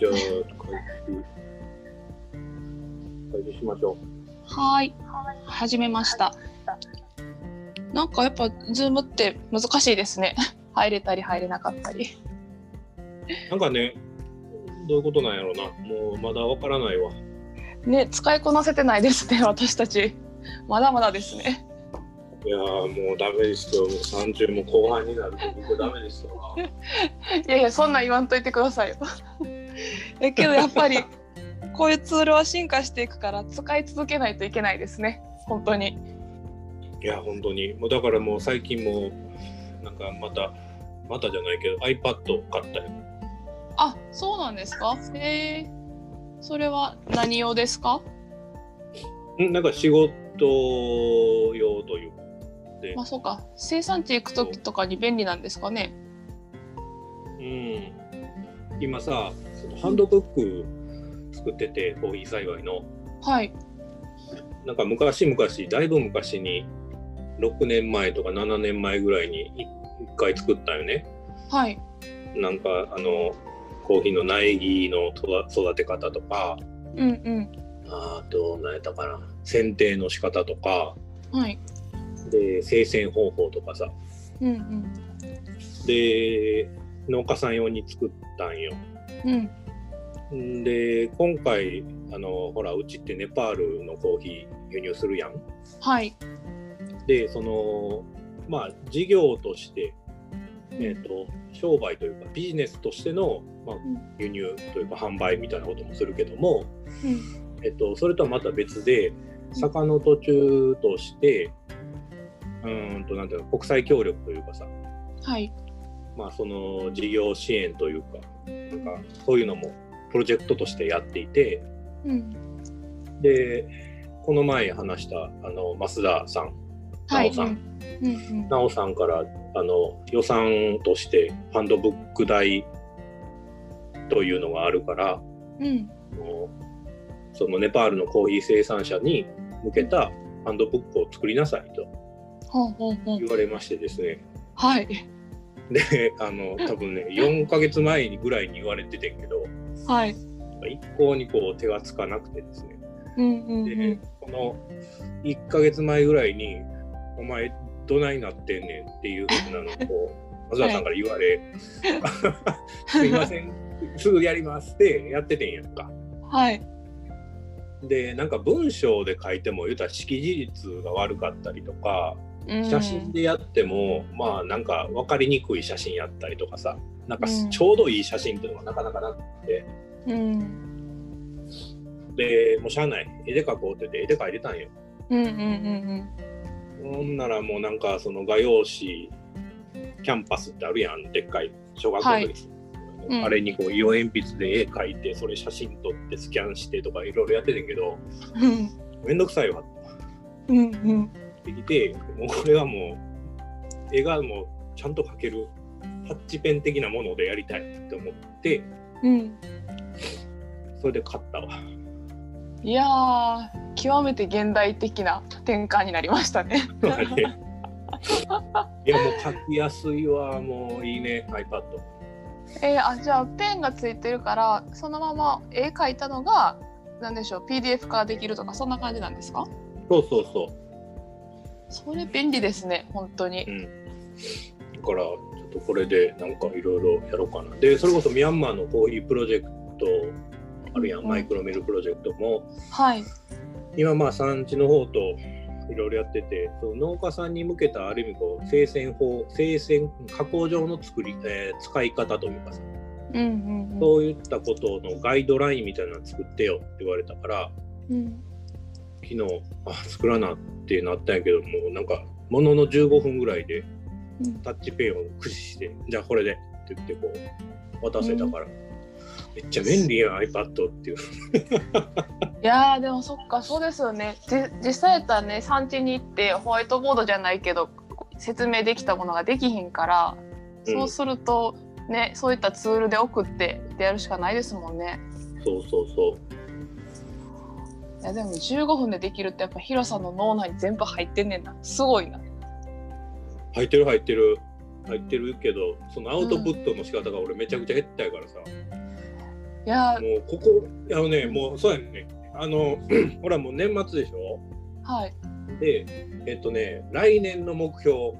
じゃあ、開始。開始しましょはい。始めました。なんかやっぱズームって難しいですね。入れたり入れなかったり。う。なんかね、どういうことなんやろうな。もうまだわからないわ。ね、使いこなせてないですね、私たち。まだまだですね。いやーもうダメですよ。もう30も後半になると僕ダメですよ。いやいや、そんなん言わんといてくださいよ。だけどやっぱりこういうツールは進化していくから使い続けないといけないですね。本当に。いや、本当に。もうだからもう最近も、なんかまた、またじゃないけど iPad 買ったよ。あ、そうなんですか？へえ。それは何用ですか？ん？なんか仕事用というか。でまあ、そうか。生産地行く時とかに便利なんですかね？うん、今さそのハンドブック作っててコーヒー栽培のはい。なんか昔々だいぶ昔に6年前とか7年前ぐらいに1回作ったよねはい。なんかあのコーヒーの苗木の育育て方とかうんうん。あと何やったかな剪定の仕方とかはい。で生鮮方法とかさうんうん。で農家さん用に作ったんようん。んで今回あのほらうちってネパールのコーヒー輸入するやん。はい。でそのまあ事業として、えー、と商売というかビジネスとしての、まあん、輸入というか販売みたいなこともするけども、うん。えっと、それとはまた別で坂の途中としてうーんとなんていうの国際協力というかさ、はい。まあ、その事業支援というかなんかそういうのもプロジェクトとしてやっていて。うん。でこの前話したあの増田さんはい。なおさんうんうん。奈緒さんからあの予算としてハンドブック代というのがあるからうん。そのネパールのコーヒー生産者に向けたハンドブックを作りなさいと言。われましてですねはい。であの多分ね 4ヶ月前にぐらいに言われててんけどはい。一向にこう手がつかなくてですねうんうんうでん。この1ヶ月前ぐらいに「お前どないなってんねん」っていうふうなのを 松田さんから言われ「すいませんすぐやります」ってやっててんやんか。はい。でなんか文章で書いても言うたら識字率が悪かったりとかうん写真でやっても、まあなんか分かりにくい写真やったりとかさなんかうんちょうどいい写真っていうのがなかなかなくて。うん。でもうしゃあない絵で描こうって言って絵で描いてたんよ。うんうんうんほんならもうなんかその画用紙キャンパスってあるやんでっかい小学校の時、うんあれにこう色鉛筆で絵描いてそれ写真撮ってスキャンしてとかいろいろやっててんけどうん。めんどくさいわうんうん。ってきてもうこれはもう絵がもうちゃんと描けるタッチペン的なものでやりたいって思ってうん。それで買ったわ。いやー、極めて現代的な転換になりましたね。いやもう描きやすいわもういいね iPad。えー、あじゃあペンがついてるからそのまま絵描いたのがなんでしょう PDF 化できるとかそんな感じなんですか？そうそうそう。それ便利ですね本当に。うん、だからちょっとこれでなんかいろいろやろうかな。でそれこそミャンマーのコーヒープロジェクトあるやん、うんマイクロミルプロジェクトも。はい。今まあ産地の方といろいろやってて農家さんに向けたある意味こう生鮮法生鮮加工上の作り、えー使い方というかさ。うんうんうん。そういったことのガイドラインみたいなの作ってよって言われたから。うん昨日あ作らなってなったんやけどもうなんかものの15分ぐらいでうん。タッチペンを駆使して、じゃあこれでって言ってこう渡せたから、めっちゃ便利やん iPad っていう。いやーでもそっかそうですよね。じ実際やったらね産地に行ってホワイトボードじゃないけど説明できたものができひんから、うん。そうするとねそういったツールで送ってってやるしかないですもんね。そうそうそう。いやでも15分でできるってやっぱヒロさんの脳内に全部入ってんねんな。すごいな。入ってる入ってる。入ってるけど、そのアウトプットの仕方が俺めちゃくちゃ減ったやからさ。いやもうここあのねもうそうやねあの ほらもう年末でしょ？はい。でえっとね来年の目標っ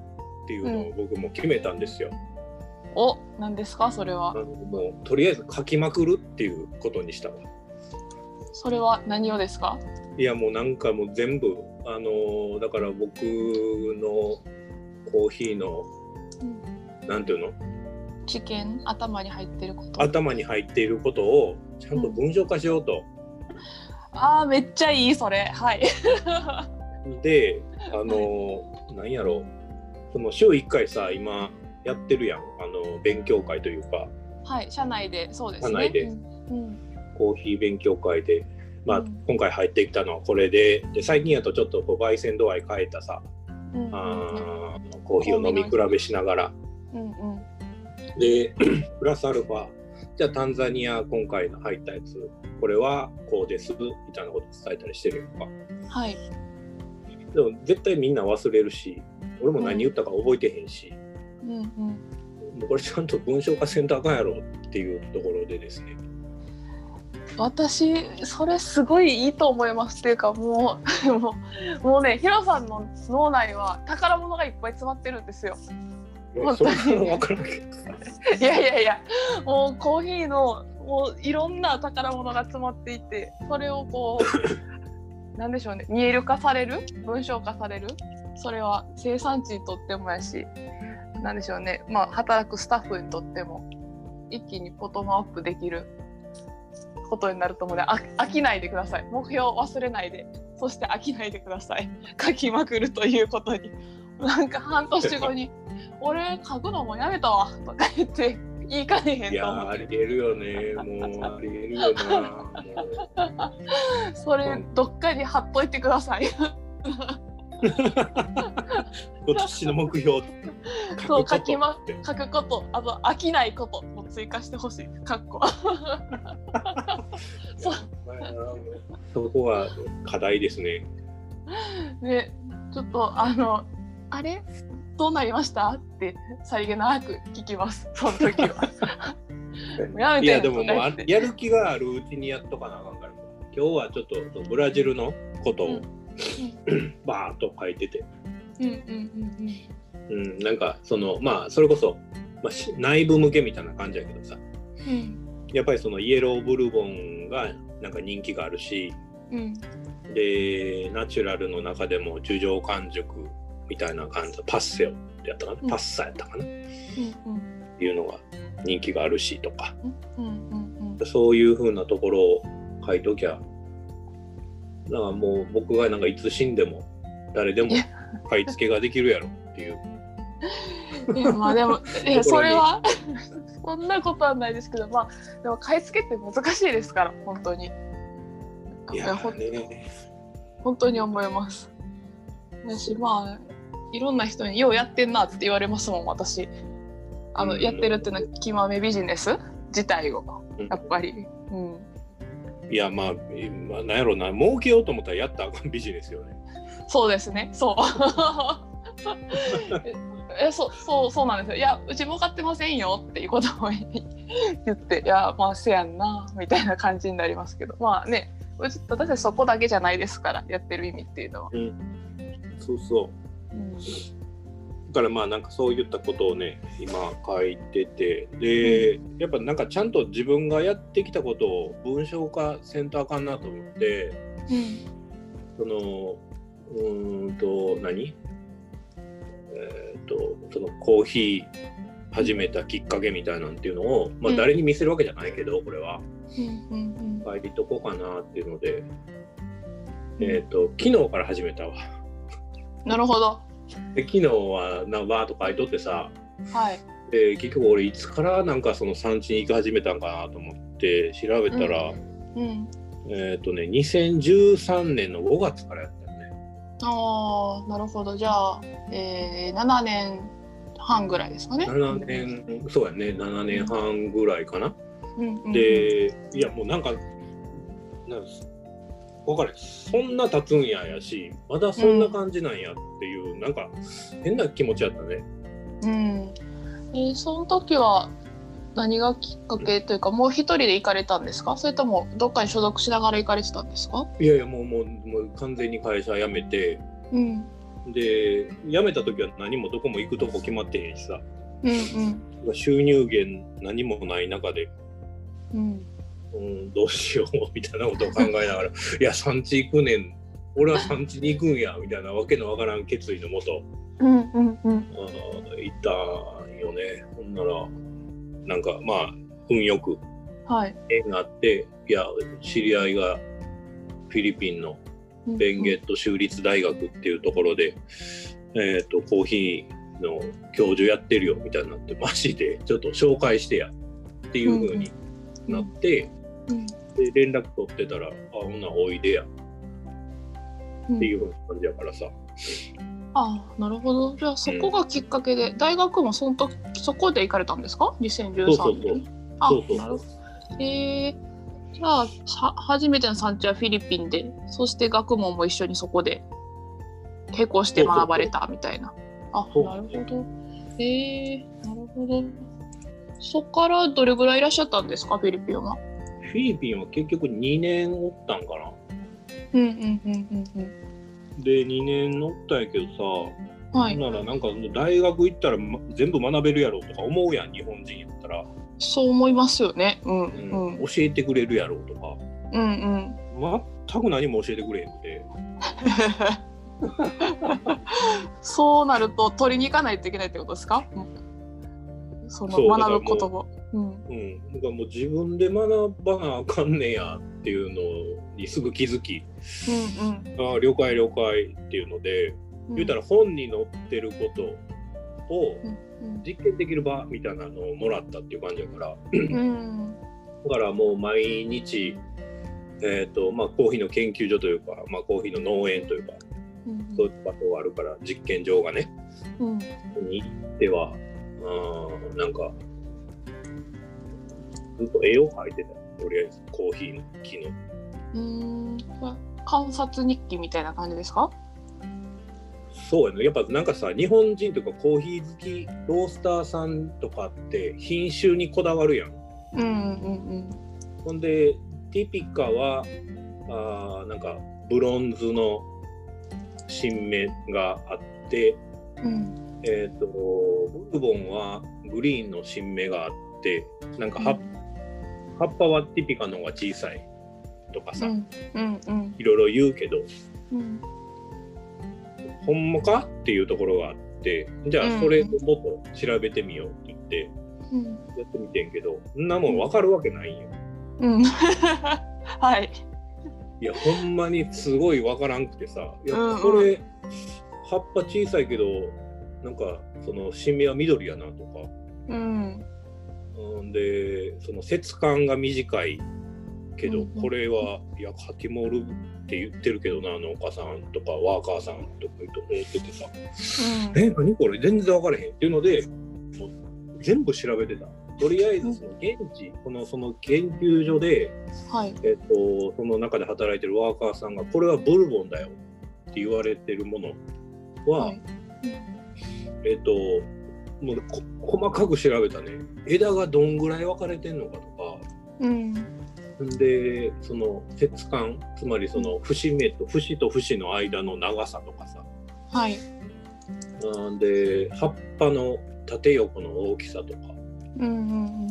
ていうのを僕も決めたんですよ、お何ですか？それは。もうとりあえず書きまくるっていうことにしたわそれは何をですか？いやもうなんかもう全部あのだから僕のコーヒーのなんていうの？知見頭に入ってること。頭に入っていることをちゃんと文章化しようと。あーめっちゃいいそれ。はい。であのなんやろ？うその週1回さ今やってるやん。あの勉強会というか。はい社内で。そうですね。社内で。うんコーヒー勉強会で、まあうん。今回入ってきたのはこれでで最近やとちょっとこう焙煎度合い変えたさうんうんあーコーヒーを飲み比べしながら。うんうん。で プラスアルファじゃあタンザニア今回の入ったやつこれはこうですみたいなこと伝えたりしてるやんか。はい。でも絶対みんな忘れるし俺も何言ったか覚えてへんし、うんうん。もうこれちゃんと文章化せんとあかんやろっていうところでですね私それすごいいいと思いますっていうかもう もうもうねヒロさんの脳内は宝物がいっぱい詰まってるんですよ。本そ当にいやいやいやもうコーヒーのもういろんな宝物が詰まっていてそれをこう なんでしょうね見える化される文章化される。それは生産地にとってもやしなんでしょうね。まあ働くスタッフにとっても一気にボトムアップできることになると思うのであ飽きないでください。目標を忘れないで。そして飽きないでください。書きまくるということに。なんか半年後に「俺書くのもやめたわ」とか言って言いかねへんいやと思う。ーありえるよね。もうありえるよな。それどっかに貼っといてください 今年の目標そう書きまって書くこと。あと飽きないことも追加してほしい。かっこ。そうそこは課題ですね。ねちょっとあのあれ？どうなりました？ってさりげなく聞きます。その時は。いやでももうやる気があるうちにやっとかなあかんから。今日はちょっとブラジルのことをバーッと書いてて、うんうんうんうん、なんかそのまあそれこそ、まあ、し内部向けみたいな感じやけどさ。うん。うんやっぱりそのイエローブルボンがなんか人気があるし。うん。でナチュラルの中でも樹上完熟みたいな感じパッセオってやったかな、うん。パッサやったかな？っうん。ていうのが人気があるしとか。うんうんうん。そういう風なところを書いときゃだからもう僕がなんかいつ死んでも誰でも買い付けができるやろっていう。いやまあでも いやそれは そんなことはないですけどまあでも買い付けって難しいですから本当に。いやほね。本当に思います。だしまあいろんな人に「ようやってんな」って言われますもん私。あの、うん。やってるっていうのは極めビジネス自体をうん。やっぱり、うん、いやまあ、まあ、なんやろうな儲けようと思ったらやったらあかん ビジネスよね。そうですねそう。ええそうそうそうなんですよ。いやうち儲かってませんよっていうことを言っていやまあせやんなみたいな感じになりますけど。まあねうち私たちそこだけじゃないですからやってる意味っていうのは、そうそう。うん。だからまあなんかそういったことをね今書いててで、やっぱなんかちゃんと自分がやってきたことを文章化せんとあかんなと思ってそのうーんと何？えっ、とそのコーヒー始めたきっかけみたいなんっていうのを、まあ、うん。誰に見せるわけじゃないけどこれは。うんうん書いとこうかなっていうので、うん。えっ、と昨日から始めたわ。なるほどで昨日はなバーッと書いとってさはい。で結局俺いつからなんかその産地に行き始めたんかなと思って調べたら、うん。えっ、とね2013年の5月からやったよね。ああなるほど。じゃあ、えー、7年半ぐらいですかね。7年そうやね。7年半ぐらいかな。うん。うん。うん、でいやもうなんかなんす分かる。そんな経つんややしまだそんな感じなんやっていう、なんか変な気持ちやったね。うん、えーその時は何がきっかけというかもう一人で行かれたんですか？それともどっかに所属しながら行かれてたんですか？いやいやもうもうもう完全に会社辞めて。うん。で辞めた時は何もどこも行くとこ決まってへんしさ。うんうん。収入源何もない中で、うんうん、どうしようみたいなことを考えながらいや産地行くねん。俺は産地に行くんやみたいなわけのわからん決意のもとうんうんうん。行ったんよね。ほんならなんかまあ運よくはい。縁があっていや知り合いがフィリピンのベンゲット州立大学っていうところで、えー、とコーヒーの教授やってるよみたいになってマジでちょっと紹介してやっていう風になって、うん。で連絡取ってたら「あほんならおいでや」うん。っていう風な感じやからさ、ああなるほど。じゃあそこがきっかけで、大学もその時そこで行かれたんですか？2013年。そうそうそう。あそうそう。なるほど。えー、じゃあさ初めての産地はフィリピンでそして学問も一緒にそこで並行して学ばれたみたいな。あそうなるほど。えー、なるほど。そこからどれぐらいいらっしゃったんですか？フィリピンはフィリピンは結局2年おったんかな。うんうんうんうんうん。で2年乗ったんやけどさ、はい。ならなんか大学行ったら、ま全部学べるやろとか思うやん日本人やったら、そう思いますよね。うんううん。ん教えてくれるやろとか。うんうん。全く何も教えてくれへんくて。そうなると取りに行かないといけないってことですか？その学ぶ言葉うん。うん、なんかもう自分で学ばなあかんねやっていうのにすぐ気づき、うんああ了解了解っていうので、うん。言うたら本に載ってることをうん実験できる場みたいなのをもらったっていう感じだから、うん。だからもう毎日、えーとまあ、コーヒーの研究所というか、まあ、コーヒーの農園というかうん。そういった場所があるから実験場がねうん。に行ってはうんなんかずっと絵を描いてたよとりあえずコーヒーの木の。うん。観察日記みたいな感じですか？そうやね。やっぱなんかさ日本人とかコーヒー好きロースターさんとかって品種にこだわるやん。うんうんほんでティピカはあーなんかブロンズの新芽があって、うん。うんえー、とブルボンはグリーンの新芽があってなんか葉,、葉っぱはティピカの方が小さいとかさ、うんうんうん。いろいろ言うけどうん。ほんまかっていうところがあってじゃあそれをもっと調べてみようって言ってうん。やってみてんけどそんなもん分かるわけないんよ。うん。はい。いやほんまにすごい分からんくてさいやうんうん。これ葉っぱ小さいけどなんかその新芽は緑やなとか、うんうん、でその節感が短いけど、これはいやカティモールって言ってるけどな農家さんとかワーカーさんとか思っててさ。うん。え何これ？全然分からへんっていうのでもう全部調べてた。とりあえずその現地、このその研究所で、はい。えっと、その中で働いてるワーカーさんがこれはブルボンだよって言われてるものは、はい。えっともうこ細かく調べたね。枝がどんぐらい分かれてんのかとか。うん。でその節感つまりその節目と節と節の間の長さとかさ。はい。うんで葉っぱの縦横の大きさとか。うんうんうん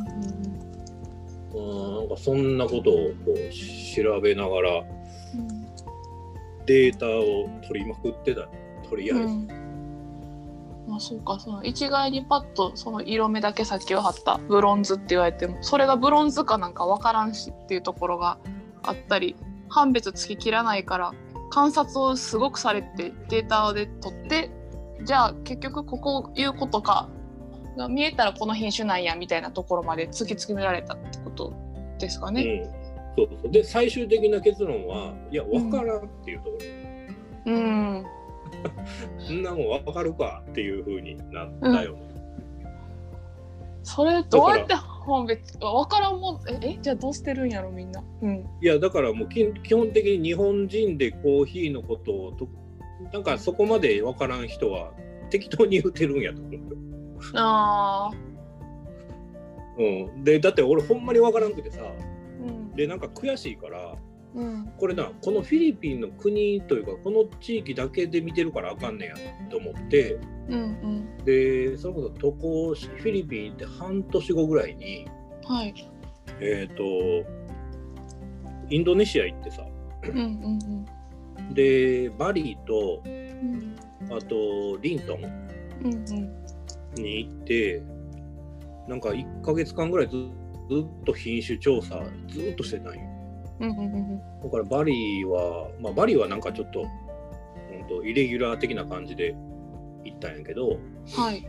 うん。なんかそんなことをこう調べながらうん。データを取りまくってたとりあえず。うんまあそうかその一概にパッとその色目だけ先を貼ったブロンズって言われてもそれがブロンズかなんか分からんしっていうところがあったり判別つききらないから観察をすごくされてデータで取ってじゃあ結局ここいうことかが見えたらこの品種なんやみたいなところまで突き詰められたってことですかね。うん、そうそう。で最終的な結論はいや分からんっていうところ、うん、そんなもん分かるかっていうふうになったよね。それどうやって判別分からんもんええじゃあどうしてるんやろみんな。うんいやだからもうき基本的に日本人でコーヒーのことをとなんかそこまで分からん人は適当に言ってるんやと思うよ。あうん、でだって俺ほんまに分からんくてさうんでなんか悔しいからうん。これなこのフィリピンの国というかこの地域だけで見てるからあかんねやと思ってうんでそれこそ渡航しフィリピン行って半年後ぐらいにうんはい。えっ、とインドネシア行ってさうんうんでバリとうん。あとリントンうんうん。に行ってなんか1ヶ月間ぐらいずずっと品種調査ずっとしてたんようんうんうんだからバリはまあバリはなんかちょっと,、うん、とイレギュラー的な感じで行ったんやけど、はい。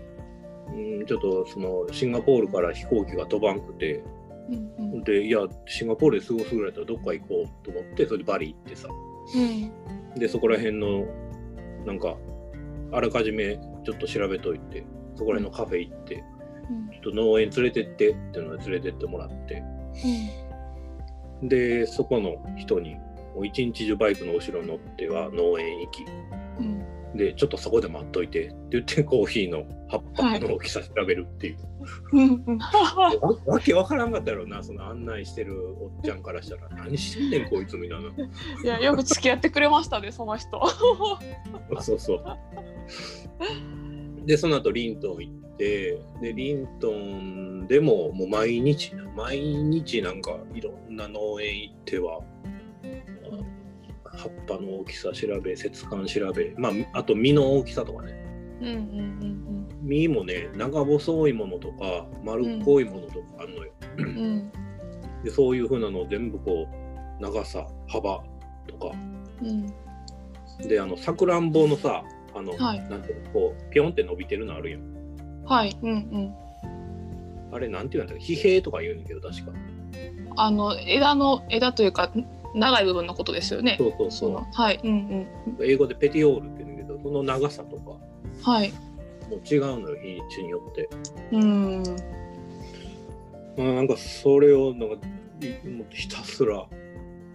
うん、ちょっとそのシンガポールから飛行機が飛ばんくてうんうん。でいやシンガポールで過ごすぐらいだったらどっか行こうと思ってそれでバリ行ってさ。うん。でそこら辺のなんかあらかじめちょっと調べといてそこら辺のカフェ行って、うん。ちょっと農園連れてってっていうので連れてってもらってでそこの人にもう一日中バイクの後ろに乗っては農園行き。うん。でちょっとそこで待っといてって言ってコーヒーの葉っぱの大きさ調べるっていう、うんうん。わわけわからんかったやろなその案内してるおっちゃんからしたら。何してんねんこいつみたいな。いやよく付き合ってくれましたねその人。そうそう でその後リントン行ってでリントンでももう毎日毎日なんかいろんな農園行ってはあ葉っぱの大きさ調べ節感調べまああと実の大きさとかね。うんうん実もね長細いものとか丸っこいものとかあるのよ、うん。うんうんでそういうふうなのを全部こう長さ幅とか。うん。であのさくらんぼのさあの、はい。なんていうのこうピョンって伸びてるのあるやん。はいうんうん。あれなんていうんだっけ疲弊とか言うんだけど確か。あの枝の枝というか長い部分のことですよね。そうそうそそのはいうんう英語でペティオールって言うんだけどその長さとか。うんはい。もう違うのよ品種によって、うん。まあ、なんかそれをなんかひたすら。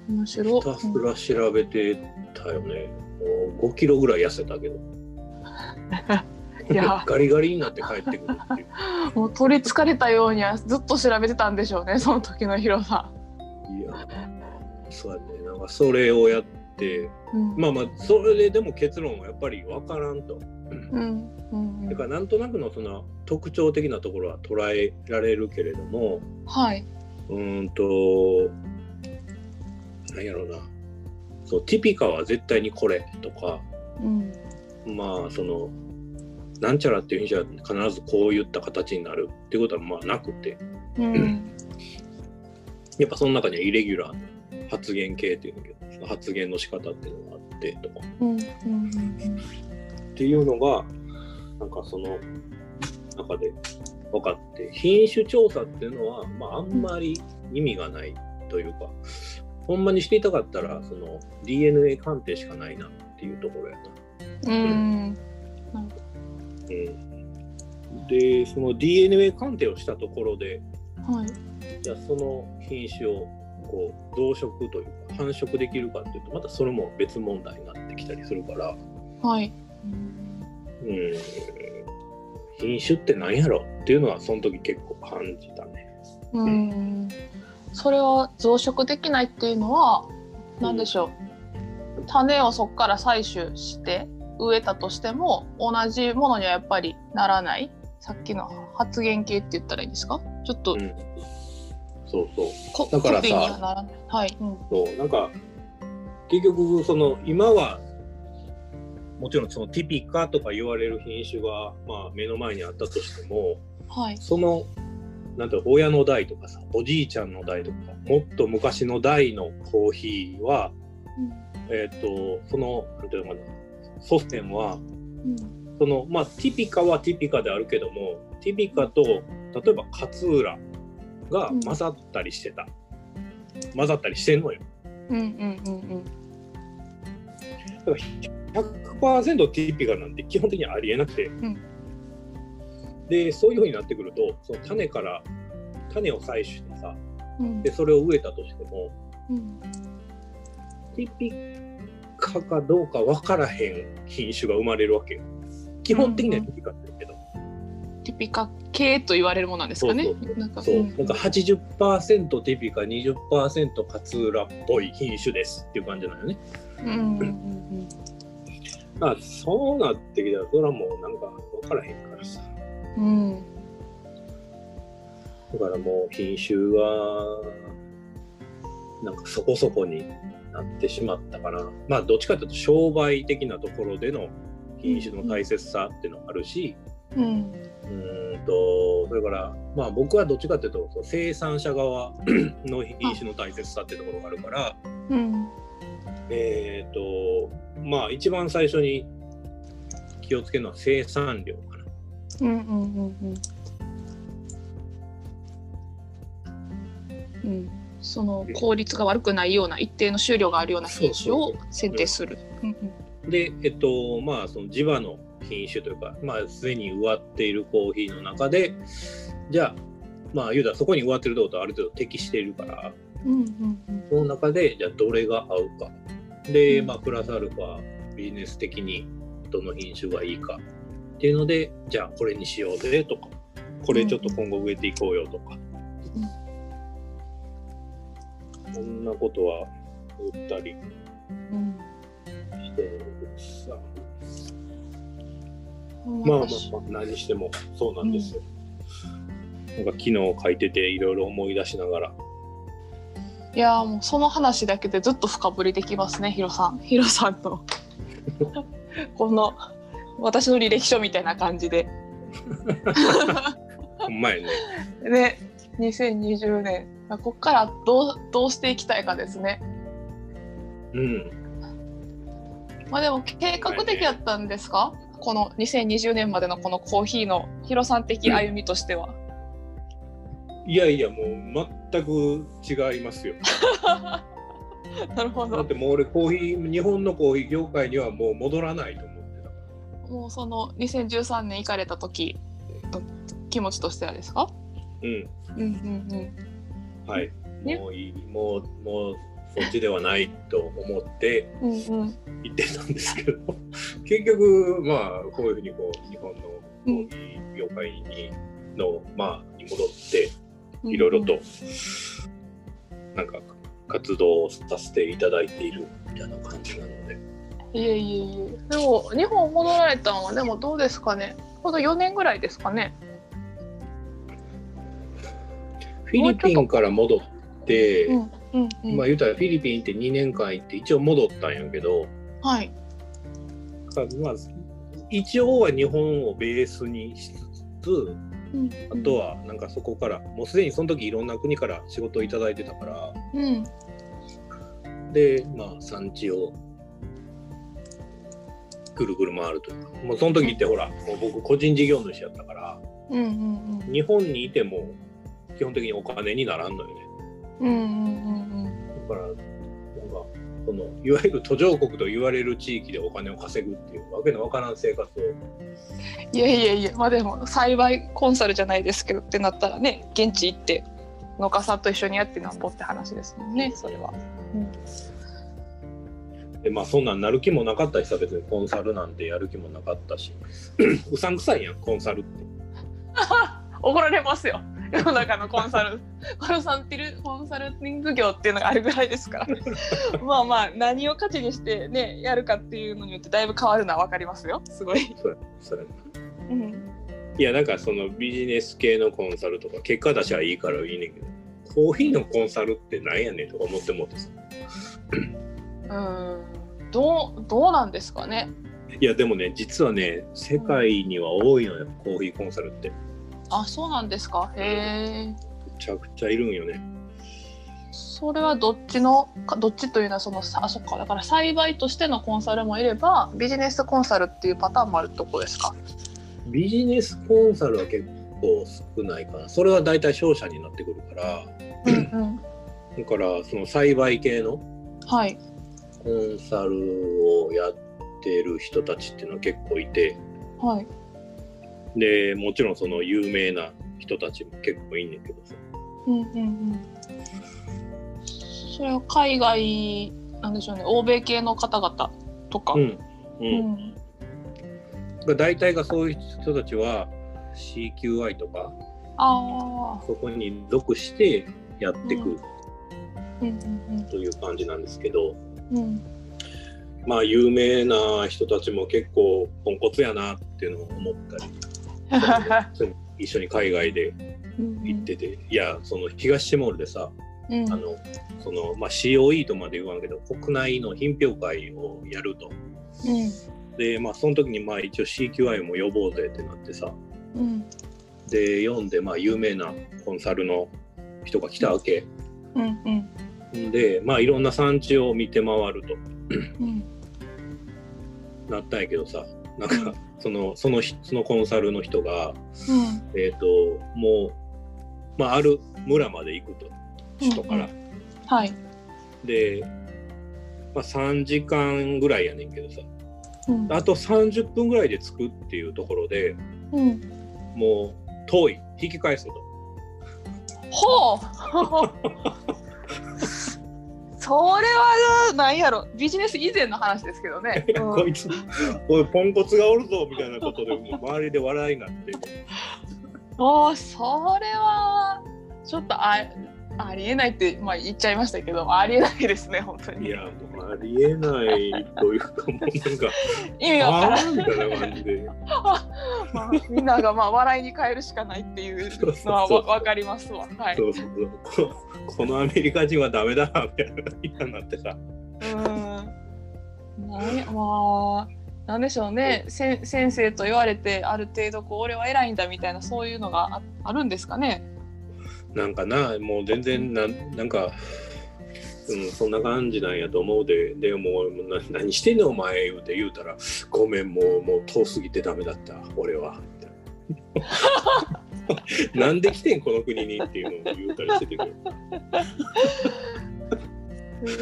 面白ひたすら調べてたよね、もう5キロぐらい痩せたけど いや。ガリガリになって帰ってくるっていう。もう取りつかれたようにはずっと調べてたんでしょうね その時のヒロさいやそうやね。なんかそれをやってん。うん。まあまあそれででも結論はやっぱり分からんと。うんうんだからなんとなくのその特徴的なところは捉えられるけれどもはい。うーんとなんやろうな。そうティピカは絶対にこれとかうんまあそのなんちゃらっていう品種は必ずこういった形になるっていうことはまあなくて。うん。やっぱその中にはイレギュラーな発言系っていうの発言の仕方っていうのがあってとか。うんうんっていうのがなんかその中で分かって品種調査っていうのは、まあ、あんまり意味がないというか、ほんまにしていたかったらその DNA 鑑定しかないなっていうところやな。うんうん、でその DNA 鑑定をしたところではいじゃあその品種をこう増殖というか繁殖できるかっていうとまたそれも別問題になってきたりするから。はい。うん品種って何やろっていうのはその時結構感じたね。うん。それを増殖できないっていうのは何でしょう。種をそこから採取して植えたとしても同じものにはやっぱりならない。さっきの発言系って言ったらいいですか？ちょっとうん、そうそうコだからさは。はい。うん。そうなんか結局その今はもちろんそのティピカとか言われる品種が、まあ、目の前にあったとしてもはい。そのなんていうの親の代とかさおじいちゃんの代とかもっと昔の代のコーヒーは、えっとそのなんていうのかな祖先はうん。そのまあティピカはティピカであるけどもティピカと例えば勝浦が混ざったりしてた、混ざったりしてんのようんうんうんだから100%ティピカなんて基本的にありえなくて、んでそういうふうになってくるとその種から種を採取してさうん。でそれを植えたとしてもうん。ティピカかどうか分からへん品種が生まれるわけよ。基本的にはティピカって言うけど、ティピカ系と言われるものなんですかね。そうなんかそう、ん。なんか80%ティピカ20%勝浦っぽい品種ですっていう感じなのよね。うんうんうんまあそうなってきたらそれはもうなんか分からへんからさ。うんうん。だからもう品種はなんかそこそこになってしまったからまあどっちかというと商売的なところでの品種の大切さっていうのがあるし、うん。うーんとそれからまあ僕はどっちかというと生産者側 の品種の大切さっていうところがあるからうん。えっ、とまあ一番最初に気をつけるのは生産量かな。うんうんうんうん。うんその効率が悪くないような一定の収量があるような品種を選定する。うんで、えっと、まあ、その地場の品種というか、まあ、すでに植わっているコーヒーの中で、じゃあ、まあ、言うたらそこに植わってるってことはある程度適しているから、うんうんうんその中で、じゃあ、どれが合うか。で、うんまあ、プラスアルファ、ビジネス的にどの品種がいいかっていうので、じゃあ、これにしようぜとか、これちょっと今後植えていこうよとか。そんなことは言ったりうんしてるさ。うんまあまあ私まあ何してもそうなんですよ。なんか昨日書いてていろいろ思い出しながら。いやーもうその話だけでずっと深掘りできますねヒロさんヒロさんの この私の履歴書みたいな感じで ほんまやね。で2020年ここからどうどうしていきたいかですねうん。まあでも計画的やったんですか？この2020年までのこのコーヒーのヒロさん的歩みとしては、いやいやもう全く違いますよ。なるほどだってもう俺コーヒー日本のコーヒー業界にはもう戻らないと思ってた。もうその2013年行かれた時の気持ちとしてはですか？うん。うんうんはい。ね。もういい。もうもうそっちではないと思ってうんうん。うん行ってたんですけど。結局まあこういうふうにこう日本のコーヒー業界にのまあに戻っていろいろと、なんか活動をさせていただいているみたいな感じなので。いえいえいえ。でも日本戻られたのはでもどうですかね。ほんと4年ぐらいですかねフィリピンから戻って、うんうんうん。まあ言うたらフィリピンって2年間行って一応戻ったんやけど、はい。まあ一応は日本をベースにしつつ、うん。あとはなんかそこからもうすでにその時いろんな国から仕事をいただいてたから、うん。でまあ産地をぐるぐる回るというか、もうその時ってほら、もう僕個人事業主やったから、うんうんうん。日本にいても基本的にお金にならんのよね。うんうんうんだから、なんか、そのいわゆる途上国と言われる地域でお金を稼ぐっていうわけのわからん生活を、いやいやいやまあでも栽培コンサルじゃないですけどってなったらね現地行って農家さんと一緒にやってなんぼって話ですもんねそれは。でまあそんなんなる気もなかったしさ、別にコンサルなんてやる気もなかったし、うさんくさいやん、コンサルって。怒られますよ世の中のコンサルコンサルティルコンサルティング業っていうのがあるぐらいですから まあまあ何を価値にしてねやるかっていうのによってだいぶ変わるのは分かりますよすごい。それそれうんいや、なんかそのビジネス系のコンサルとか、結果出しはいいからいいねんけど、コーヒーのコンサルってなんやねんとか思ってもってさ。うんどうどうなんですかねいや、でもね、実はね、世界には多いのよ、コーヒーコンサルって。あそうなんですか？へえめちゃくちゃいるんよね。それはどっちのかどっちというのはそのさあそっか。だから栽培としてのコンサルもいればビジネスコンサルっていうパターンもあるとこですか？ビジネスコンサルは結構少ないかな。それは大体商社になってくるから、うんうん。だからその栽培系のはい。コンサルをやってる人たちっていうのは結構いて、はいで、もちろんその有名な人たちも結構いんねんけどさ。うんうんうん。それは海外なんでしょうね。欧米系の方々とか、うん。う。うん。んが大体がそういう人たちは、CQI とか。ああそこに属してやっていくうん。という感じなんですけど、うんうん。まあ有名な人たちも結構ポンコツやなっていうのを思ったり一緒に海外でうん行ってて、いやその東ティモールでさうん。あのその、まあ、COE とまで言わんけど国内の品評会をやると。うん。でまあその時にまあ一応 CQI も呼ぼうぜってなってさ。うん。で読んでまあ有名なコンサルの人が来たわけ。うんうん。でまあいろんな産地を見て回ると。うん。なったんやけどさなんかそのその人そのコンサルの人がうん。えっ、ともう、まあ、ある村まで行くと首都から。はい。で、まあ、3時間ぐらいやねんけどさ。うん。あと30分ぐらいで着くっていうところでうん。もう遠い。引き返せと。ほう それはなんやろ。ビジネス以前の話ですけどね。うん。こいつおいポンコツがおるぞみたいなことでもう周りで笑いになって。おーそれはちょっとあありえないって、まあ、言っちゃいましたけどありえないですね本当に。いやもうありえないというかもうなんか意味わからん、みたいな感じで。まあ、みんながまあ笑いに変えるしかないっていうのはわわかりますわ。はい。そうそうそう。こ このアメリカ人はダメだみたいななってさ。うんなん。やまあなんでしょうね。先生と言われてある程度こう俺は偉いんだみたいなそういうのがああるんですかねなんかなもう全然ななんか、うん、そんな感じなんやと思うででもうな何してんのお前言うて言うたらごめんもうもう遠すぎてダメだった俺は。な なんで来てんこの国にっていうのを言うたりしてて。くる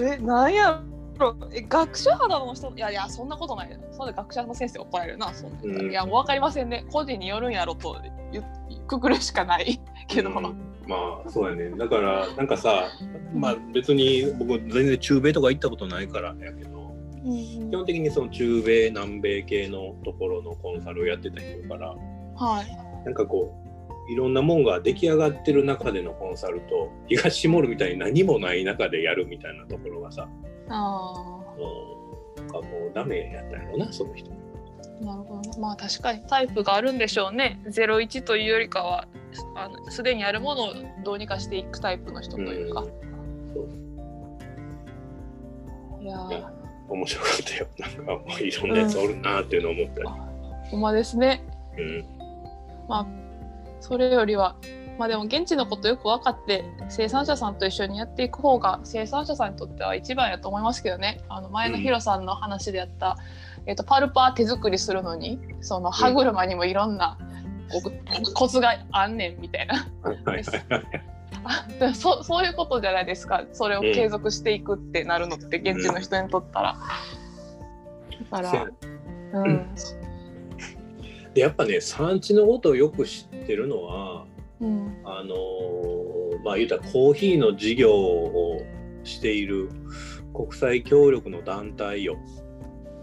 えなんやろ。え学者肌の？人いやいやそんなことないよ。そんな学者の先生怒られるなそんな、うん。いやもう分かりませんね。個人によるんやろと言くくるしかないけど、うんまあそうやね。だからなんかさまあ別に僕全然中米とか行ったことないからやけどうん。基本的にその中米南米系のところのコンサルをやってた人だからはい。なんかこういろんなもんが出来上がってる中でのコンサルと東シモールみたいに何もない中でやるみたいなところがさ、あうん、なんかもうダメやったんやろなその人。あなるほどね。まあ確かにタイプがあるんでしょうね。01というよりかはあのすでにあるものをどうにかしていくタイプの人というか、うん。いや面白かったよ。なんかもういろんなやつおるなっていうのを思ったり。ほんまですね。うん。まあそれよりはまあでも現地のことよく分かって生産者さんと一緒にやっていく方が生産者さんにとっては一番やと思いますけどね。あの前のヒロさんの話でやった、えっとパルパー手作りするのにその歯車にもいろんなこうコツがあんねんみたいな。そそういうことじゃないですか。それを継続していくってなるのって現地の人にとったら。だから、う。ん。でやっぱね産地のことをよく知ってるのはうん。あのーまあ言うたらコーヒーの事業をしている国際協力の団体よ。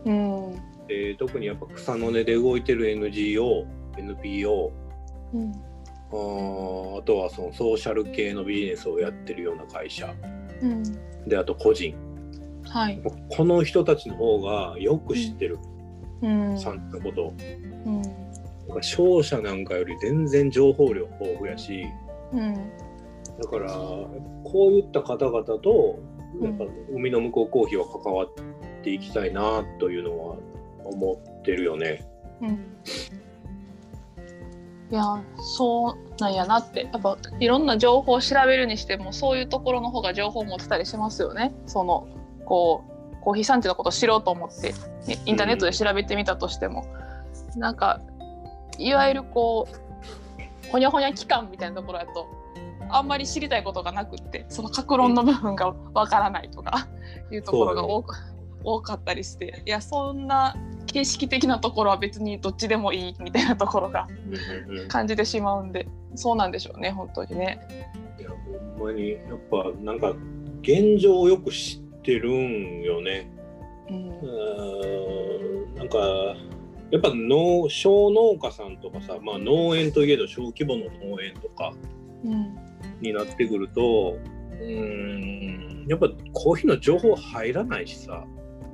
うん。で特にやっぱ草の根で動いてる NGO、NPO、うん。あーあとはそのソーシャル系のビジネスをやってるような会社。うん。であと個人。はい、この人たちの方がよく知ってる、うん。産地のこと。をうん。なんか商社なんかより全然情報量豊富やし。うん。だからこういった方々とやっぱ海の向こうコーヒーは関わっていきたいなというのは思ってるよね。うんいやそうなんやなって。やっぱいろんな情報を調べるにしてもそういうところの方が情報を持ってたりしますよね。そのこうコーヒー産地のことを知ろうと思ってねインターネットで調べてみたとしても、なんかいわゆるこうほにゃほにゃ期間みたいなところだとあんまり知りたいことがなくってその格論の部分がわからないとかいうところが多く多かったりして。いやそんな形式的なところは別にどっちでもいいみたいなところが感じてしまうんでそうなんでしょうね本当にね。いやほんまにやっぱなんか現状をよく知ってるんよね。うん。なんかやっぱ農小農家さんとかさ、まあ、農園といえど小規模の農園とかうん。になってくるとうーんやっぱコーヒーの情報入らないしさ。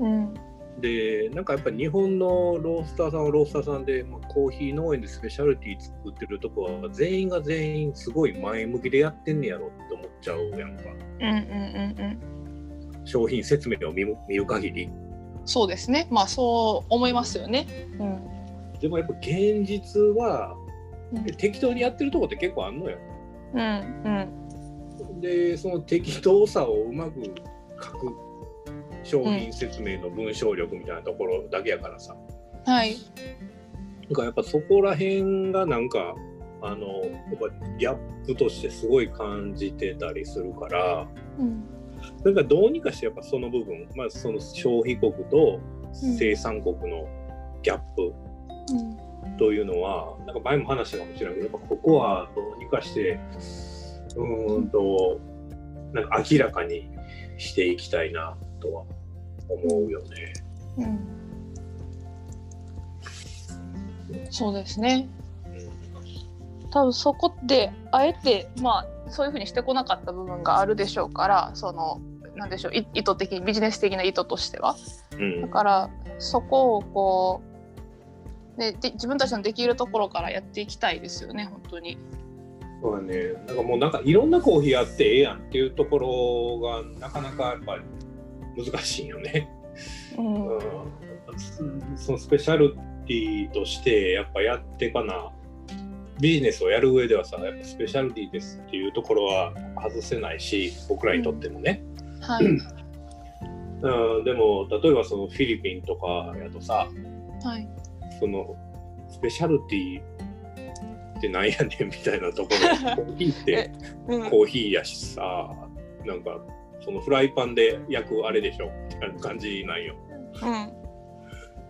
うんでなんかやっぱ日本のロースターさんはロースターさんで、まあ、コーヒー農園でスペシャリティ作ってるとこは全員が全員すごい前向きでやってんねやろって思っちゃうやんか。うんうんうん商品説明を見る見る限り。そうですね。まあそう思いますよね。うん。でもやっぱ現実はうん。適当にやってるとこって結構あんのよ。うんうん。でその適当さをうまく書く商品説明の文章力みたいなところだけやからさ、はい。なんかやっぱそこら辺がなんかあのやっぱギャップとしてすごい感じてたりするからうん。なんかどうにかしてやっぱその部分、まあ、その消費国と生産国のギャップうん。というのは、なんか前も話したかもしれないけどやっぱここはどうにかしてうーんとなんか明らかにしていきたいなとは思うよね。うん。そうですね。多分そこってあえてまあそういうふうにしてこなかった部分があるでしょうからそのなんでしょうい意図的にビジネス的な意図としては。うん。だからそこをこうでで自分たちのできるところからやっていきたいですよね本当に。そうだね、なんかもうなんかいろんなコーヒーやってええやんっていうところがなかなかやっぱり難しいよね。うん。うん、そのスペシャルティとしてやっぱやってかな。ビジネスをやる上ではさやっぱスペシャルティですっていうところは外せないし僕らにとってもね、はい。うん、でも例えばそのフィリピンとかやとさはい。そのスペシャルティってなんやねんみたいなところ コーヒーってうん。コーヒーやしさなんかそのフライパンで焼くあれでしょみたいな感じなんよ。うん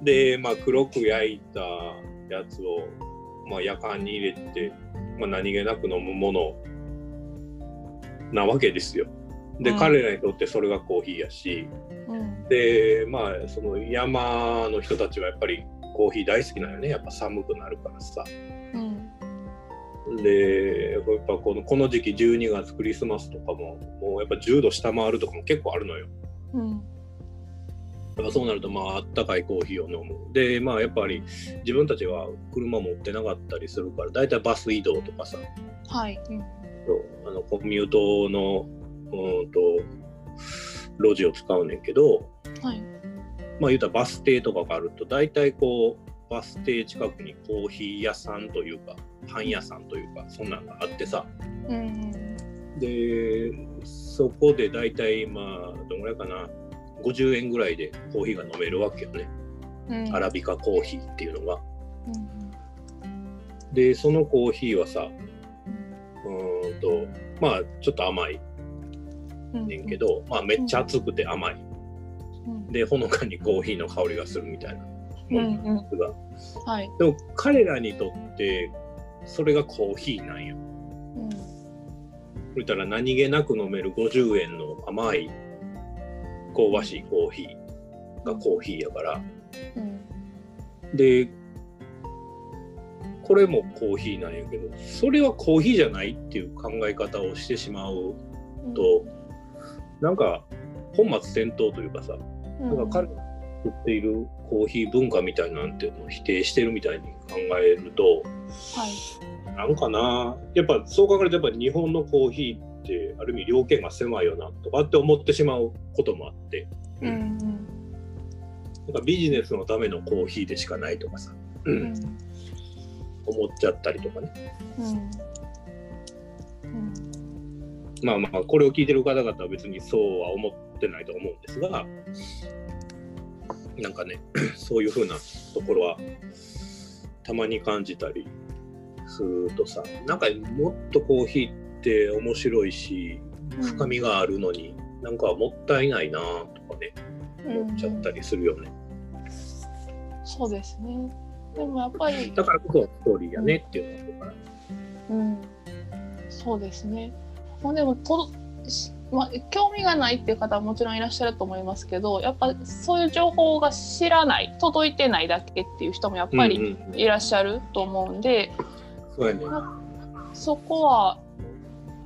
で、まあ、黒く焼いたやつを、まあ、夜間に入れて、まあ、何気なく飲むものなわけですよ。で、うん彼らにとってそれがコーヒーやしうんでまあその山の人たちはやっぱりコーヒー大好きなんよねやっぱ寒くなるからさ。うんでやっぱこのこの時期12月クリスマスとかももうやっぱ10度下回るとかも結構あるのよ。うんそうなるとまああったかいコーヒーを飲む。でまあやっぱり自分たちは車持ってなかったりするから大体バス移動とかさはいうんあのコミュートのうんと路地を使うねんけどはいまあ言うたらバス停とかがあると大体こうバス停近くにコーヒー屋さんというかパン屋さんというかそんなんがあってさ。うんでそこで大体まあどんぐらいかな。50円ぐらいでコーヒーが飲めるわけよね。うん。アラビカコーヒーっていうのが。うんでそのコーヒーはさうーんとまあちょっと甘い。うんねんけど、まあめっちゃ熱くて甘い。うん。でほのかにコーヒーの香りがするみたいなうんものうんが。はい。でも彼らにとってそれがコーヒーなんよ。うん言ったら何気なく飲める50円の甘い香ばしいコーヒーがコーヒーやから。うんでこれもコーヒーなんやけどそれはコーヒーじゃないっていう考え方をしてしまうとなんか本末転倒というかさうんなんか彼が作っているコーヒー文化みたいなんていうのを否定してるみたいに考えるとはいなんかな。やっぱそう考えるとやっぱ日本のコーヒーってある意味量圏が狭いよなとかって思ってしまうこともあって。うんうん。なんかビジネスのためのコーヒーでしかないとかさ、ううんん思っちゃったりとかね。うん。うん。まあまあこれを聞いてる方々は別にそうは思ってないと思うんですがなんかねそういうふうなところはたまに感じたりするとさなんかもっとコーヒーって面白いし深みがあるのに、なんかもったいないなとかね思っちゃったりするよね、そうですね。でもやっぱりだからこそストーリーやねっていうのがあるから。うん、そうですね。まあでもとしまあ、興味がないっていう方はもちろんいらっしゃると思いますけどやっぱそういう情報が知らない届いてないだけっていう人もやっぱりいらっしゃると思うんで、そう。そこは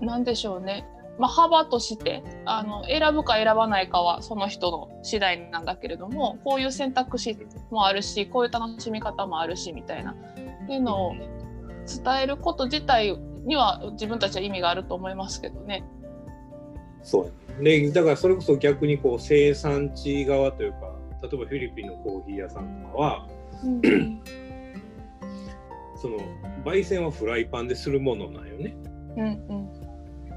何でしょうね、まあ、幅としてあの選ぶか選ばないかはその人の次第なんだけれどもこういう選択肢もあるしこういう楽しみ方もあるしみたいなっていうのを伝えること自体には自分たちは意味があると思いますけどね。そう。で、だからそれこそ逆にこう生産地側というか、例えばフィリピンのコーヒー屋さんとかは、うんその焙煎はフライパンでするものなんよね。うんうん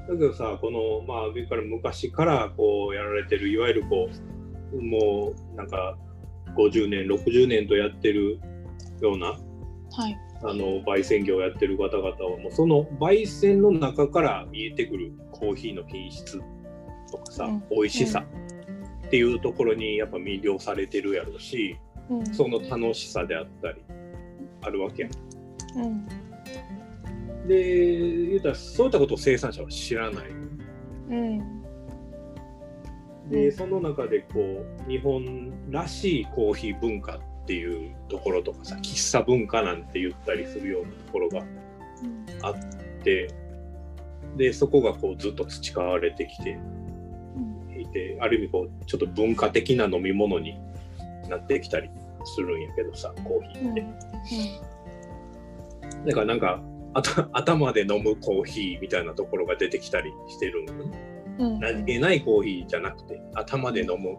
だけどさ、このまあ上から昔からこうやられてるいわゆるこうもうなんか50年60年とやってるようなはいあの焙煎業をやってる方々はもうその焙煎の中から見えてくるコーヒーの品質とかさ、うん。美味しさっていうところにやっぱ魅了されてるやろうし、うん。その楽しさであったりあるわけやん。うん。で言うたらそういったことを生産者は知らない。うん。で、うん。その中でこう日本らしいコーヒー文化っていうところとかさ喫茶文化なんて言ったりするようなところがあってでそこがこうずっと培われてきてある意味こうちょっと文化的な飲み物になってきたりするんやけどさコーヒうん。ーって。だからなんか 頭で飲むコーヒーみたいなところが出てきたりしてるんよね。うん。何気ないコーヒーじゃなくて頭で飲む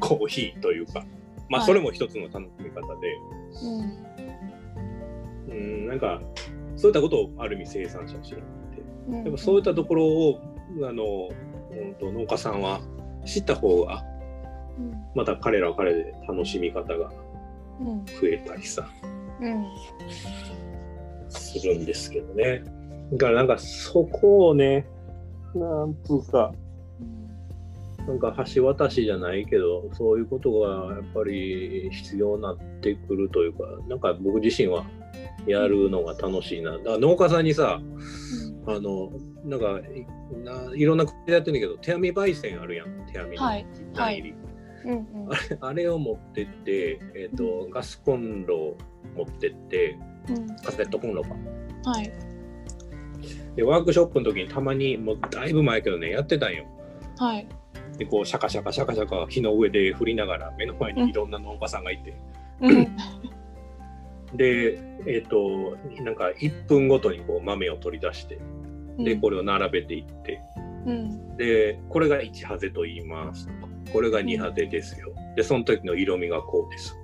コーヒーというかまあはい。それも一つの楽しみ方で、うん。うん、なんかそういったことをある意味生産者は知らなくて。うん。でもそういったところをあの、うん、と農家さんは知った方がうん。また彼らは彼で楽しみ方がうん。増えたりさうん。するんですけどね。だからなんかそこをねなんつうかなんか橋渡しじゃないけどそういうことがやっぱり必要になってくるというかなんか僕自身はやるのが楽しいな。だから農家さんにさあのなんかいないろんな国でやってるんだけど手編み焙煎あるやん。手編みのはい段入り、うんうん。あれあれを持ってって、えーとガスコンロを持ってってうん。カセットコンロか。はい。でワークショップの時にたまにもうだいぶ前やけどねやってたんよ。はい。でこうシャカシャカシャカシャカ火の上で振りながら目の前にいろんな農家さんがいて、うん でえっ、となんか1分ごとにこう豆を取り出してでこれを並べていって。うん。でこれが1ハゼと言いますとかこれが2ハゼですよ。でその時の色味がこうです。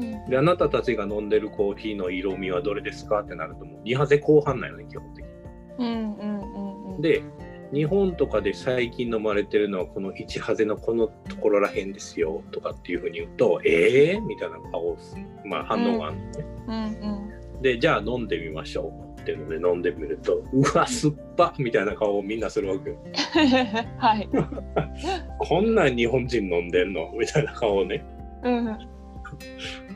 うん。であなたたちが飲んでるコーヒーの色味はどれですかってなるともう2ハゼ後半なんよね基本的に。うんうんうんうん。で日本とかで最近飲まれてるのはこの1ハゼのこのところらへんですよとかっていうふうに言うとえー、みたいな顔をすまあ反応があるのね、うん。でじゃあ飲んでみましょうっていうので飲んでみるとうわ酸っぱみたいな顔をみんなするわけよ。はい。こんなん日本人飲んでんの？みたいな顔をね。うん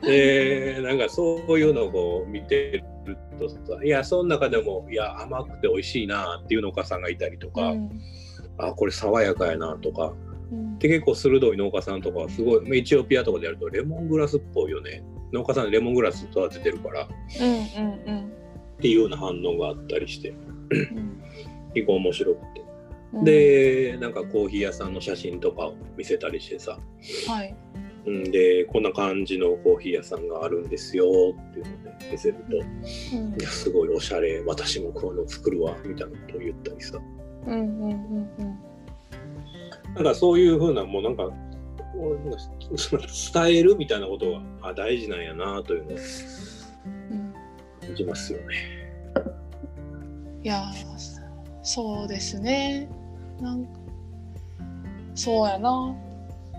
でなんかそういうのをこう見てるとさいやその中でもいや甘くて美味しいなっていう農家さんがいたりとか、うん。あこれ爽やかやなとかうん。で結構鋭い農家さんとかはすごいまあエチオピアとかでやるとレモングラスっぽいよね。農家さんでレモングラス育ててるから。っうんうんていうような反応があったりして。うん。結構面白くて。うん。でなんかコーヒー屋さんの写真とかを見せたりしてさ、はいうん、でこんな感じのコーヒー屋さんがあるんですよっていうので見せるとうん。いやすごいおしゃれ私もこういうの作るわみたいなことを言ったりさ。うんうんうんうん。なんかそういうふうなもうなんか伝えるみたいなことがあ大事なんやなというのをうん感じますよね。いやーそうですね。なんかそうやな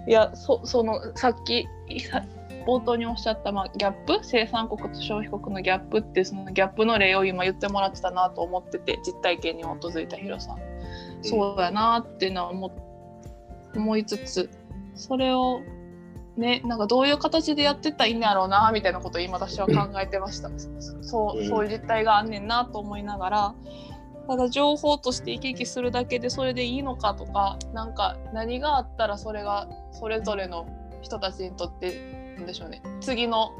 いやそそのさっきさ冒頭におっしゃった、まあ、ギャップ？生産国と消費国のギャップってそのギャップの例を今言ってもらってたなと思ってて実体験に基づいたヒロさん、そうやなっていうのは思思いつつそれをねなんかどういう形でやってったらいいんやろうなみたいなことを今私は考えてました。そううんそういう実態があんねんなと思いながらただ情報として行き来するだけでそれでいいのかとかなんか何があったらそれがそれぞれの人たちにとってなんでしょうね次の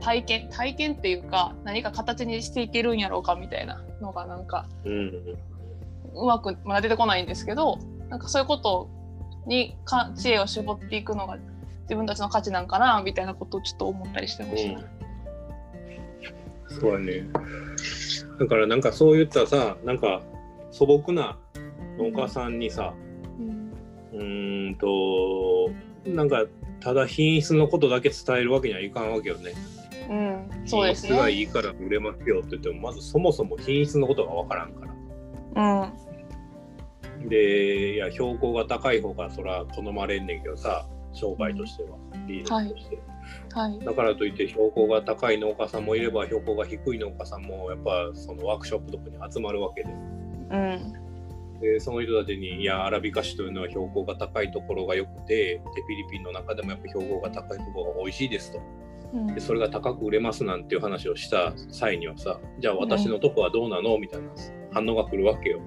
体験体験っていうか何か形にしていけるんやろうかみたいなのがなんかうんうまくまだ出てこないんですけどなんかそういうことにか知恵を絞っていくのが自分たちの価値なんかなみたいなことをちょっと思ったりしてました。そうやね。だからなんかそういったさ、なんか素朴な農家さんにさ、うんうーんと、なんかただ品質のことだけ伝えるわけにはいかんわけよね。うん、そうです品質がね。いいから売れますよって言っても、まずそもそも品質のことがわからんから。うん、で、いや、標高が高い方がそら好まれんねんけどさ、商売としては、ビジネスとして。はい。だからといって標高が高い農家さんもいれば標高が低い農家さんもやっぱそのワークショップとかに集まるわけで。うん、でその人たちにいやアラビカ種というのは標高が高いところが良くてでフィリピンの中でもやっぱ標高が高いところが美味しいですと。うん。でそれが高く売れますなんていう話をした際にはさじゃあ私のとこはどうなの？みたいな反応が来るわけよ。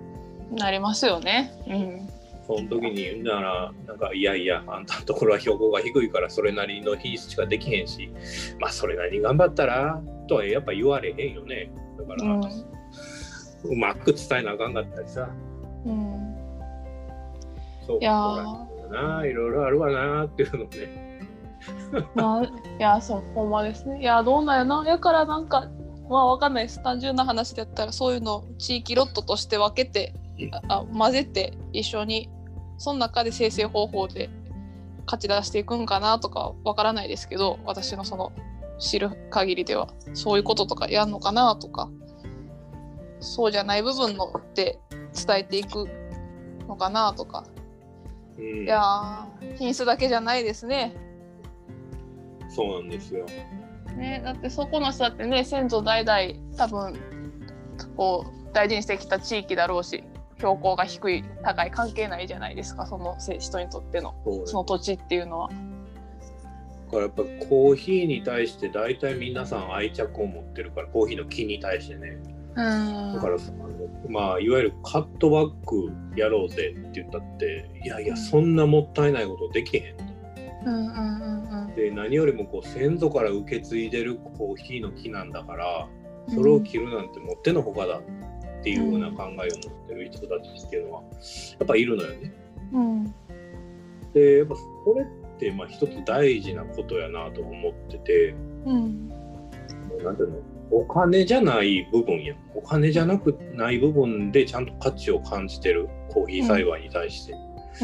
なりますよね。うん、その時にならなんかいやいやあんたのところは標高が低いからそれなりの品質しかできへんしまあそれなりに頑張ったらとはやっぱ言われへんよね。だから、う、うんまく伝えなあかんかったりさ。うん、そう。いやなあいろいろあるわなっていうのね。まあ、いや、そう、ほんまですね。いや、どうなんやな。やから、なんか、まあ、わかんないです。単純な話だったら、そういうのを地域ロットとして分けて、ああ混ぜて、一緒に。その中で生成方法で。勝ち出していくんかなとか、わからないですけど、私のその。知る限りでは、そういうこととかやんのかなとか。そうじゃない部分のって伝えていくのかなとか。うんいやー、品質だけじゃないですね。そうなんですよね、だってそこの人だってね先祖代々多分こう大事にしてきた地域だろうし標高が低い高い関係ないじゃないですかそのせ人にとってのその土地っていうのは。だからやっぱコーヒーに対して大体皆さん愛着を持ってるからコーヒーの木に対してね。うん。だからまあいわゆるカットバックやろうぜって言ったっていやいやそんなもったいないことできへんと。で何よりもこう先祖から受け継いでるコーヒーの木なんだからそれを切るなんてもってのほかだ。っていうような考えを持ってる人たちっていうのはやっぱいるのよね。うん。でやっぱそれってまあ一つ大事なことやなと思っててうん。なんていうの？お金じゃない部分やん。お金じゃなくない部分でちゃんと価値を感じてるコーヒー栽培に対して、う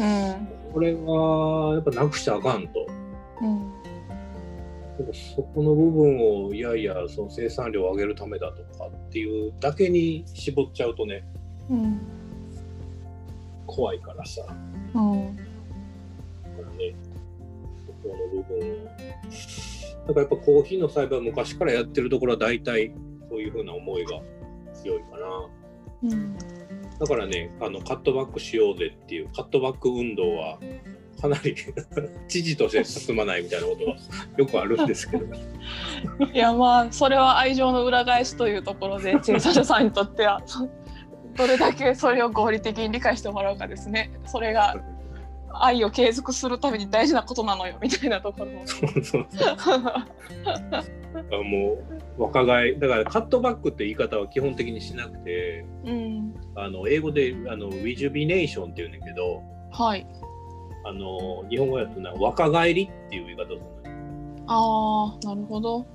ん。これはやっぱなくしちゃあかんと。うんでもそこの部分をいやいやその生産量を上げるためだとかっていうだけに絞っちゃうとねうん怖いからさ。うん。だからねそこの部分。をだからやっぱコーヒーの栽培は昔からやってるところは大体そういうふうな思いが強いかな。うん。だからねあのカットバックしようぜっていうカットバック運動はかなり 知事として進まないみたいなことがよくあるんですけど。いやまあそれは愛情の裏返しというところで生産者さんにとってはそどれだけそれを合理的に理解してもらうかですね。それが愛を継続するために大事なことなのよみたいなところ。をそうそう。あもう若返りだからカットバックって言い方は基本的にしなくてうん。あの英語であのウィジュビネーションっていうんだけどはいあの日本語やとな若返りっていう言い方をするのね、ああなるほど、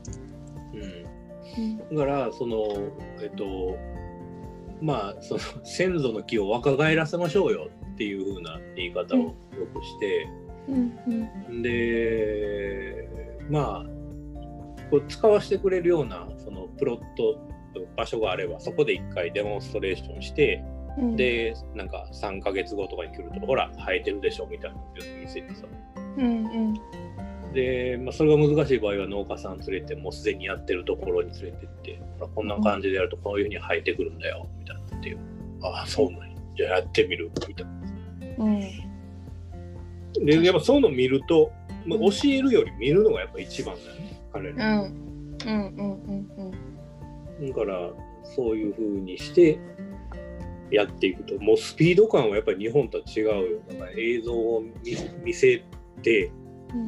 うん、うん。だからそのえっとまあその先祖の木を若返らせましょうよっていう風な言い方をよくして、うんうん。でまあこう使わせてくれるようなそのプロット場所があればそこで一回デモンストレーションしてうん、でなんか3ヶ月後とかに来るとほら生えてるでしょみたいなのを見せてさ。うんうん。で、まあ、それが難しい場合は農家さん連れてもうすでにやってるところに連れてってほらこんな感じでやるとこういうふうに生えてくるんだよみたいなっていう。ああそうなんや。じゃあやってみるみたいな。うん。でやっぱそういうの見ると、まあ、教えるより見るのがやっぱ一番だよね彼うら、ん。うんうんうんうん。だからそういうふうにしてやっていくともうスピード感はやっぱり日本とは違うよだから映像を見見せて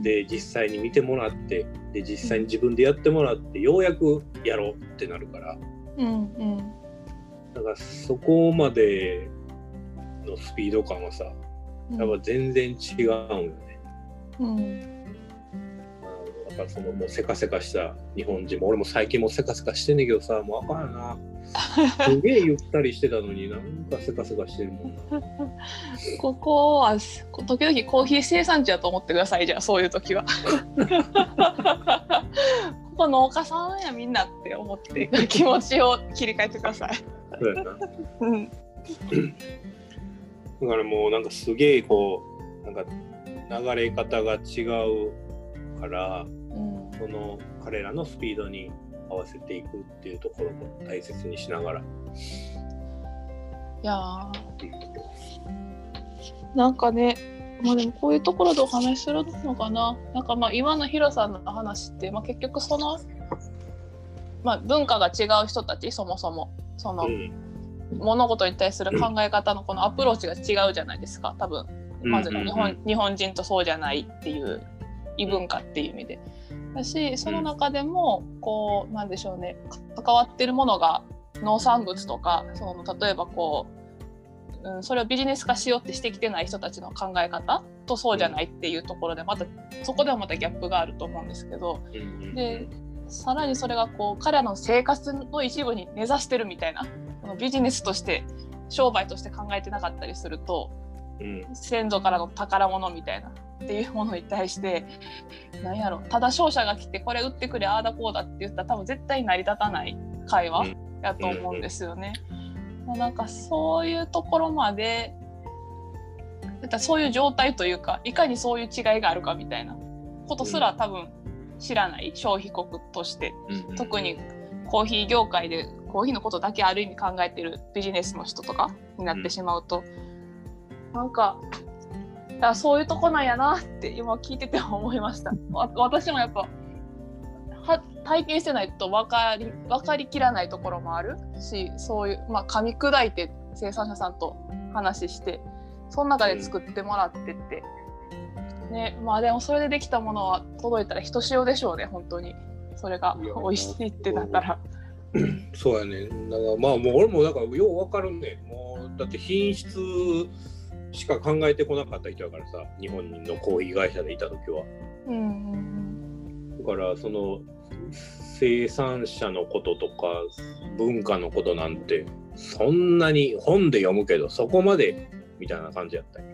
で実際に見てもらってで実際に自分でやってもらってようやくやろうってなるから。うんうん。だからそこまでのスピード感はさやっぱ全然違うんよね。うん。だからそのもうせかせかした日本人も俺も最近もせかせかしてんねんけどさもうあかんよなすげえゆったりしてたのになんかせかせかしてるもんな ここは時々コーヒー生産地だと思ってくださいじゃあそういう時は。ここ農家さんやみんなって思って気持ちを切り替えてください。そうやなうんだからもうなんかすげえこうなんか流れ方が違うからうんその彼らのスピードに合わせていくっていうところも大切にしながら。いやー。なんかねまあでもこういうところでお話しするのかな。なんかまあ今のヒロさんの話って、まあ、結局その、まあ、文化が違う人たちそもそも。その、うん。物事に対する考え方のこのアプローチが違うじゃないですか多分。まずうんうんうん。日本,、日本人とそうじゃないっていう異文化っていう意味で。だしその中でもこうなんでしょうね。関わってるものが農産物とかその例えばこう、うん、それをビジネス化しようってしてきてない人たちの考え方とそうじゃないっていうところでまたそこではまたギャップがあると思うんですけどうんでさらにそれがこう彼らの生活の一部に根ざしてるみたいなビジネスとして商売として考えてなかったりするとうん先祖からの宝物みたいなっていうものに対してなんやろただ商社が来てこれ売ってくれああだこうだって言ったら多分絶対成り立たない会話やと思うんですよね。なんかそういうところまでそういう状態というかいかにそういう違いがあるかみたいなことすら多分知らない消費国としてうん。特にコーヒー業界でコーヒーのことだけある意味考えてるビジネスの人とかになってしまうと、なんかだそういうとこなんやなって今聞いてて思いました。わ私もやっぱは体験してないと分かり分かりきらないところもあるしそういう、まあ、噛み砕いて生産者さんと話してその中で作ってもらってって、ねまあでもそれでできたものは届いたらひとしおでしょうね本当にそれが美味しいってなったら。そうやね。だからまあもう俺もだからようわかるね。もうだって品質しか考えてこなかった人やからさ、日本のコーヒー会社でいた時は。うんうんだからその生産者のこととか文化のことなんてそんなに本で読むけどそこまでみたいな感じやったんよ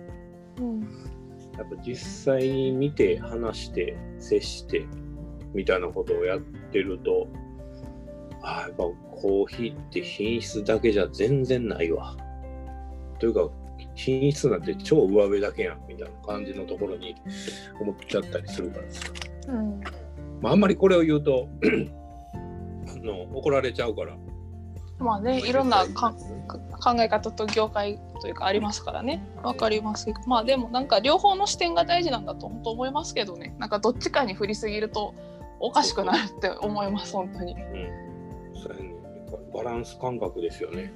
うん。やっぱ実際に見て話して接してみたいなことをやってるとああやっぱコーヒーって品質だけじゃ全然ないわ。というか品質なんて超上辺だけやんみたいな感じのところに思っちゃったりするからさ、うん。まあ、あんまりこれを言うと あの怒られちゃうから。まあねいろんなか考え方と業界というかありますからね。わかります。けどまあでもなんか両方の視点が大事なんだと本当思いますけどね。なんかどっちかに振りすぎるとおかしくなるって思います本当に。うん。バランス感覚ですよね。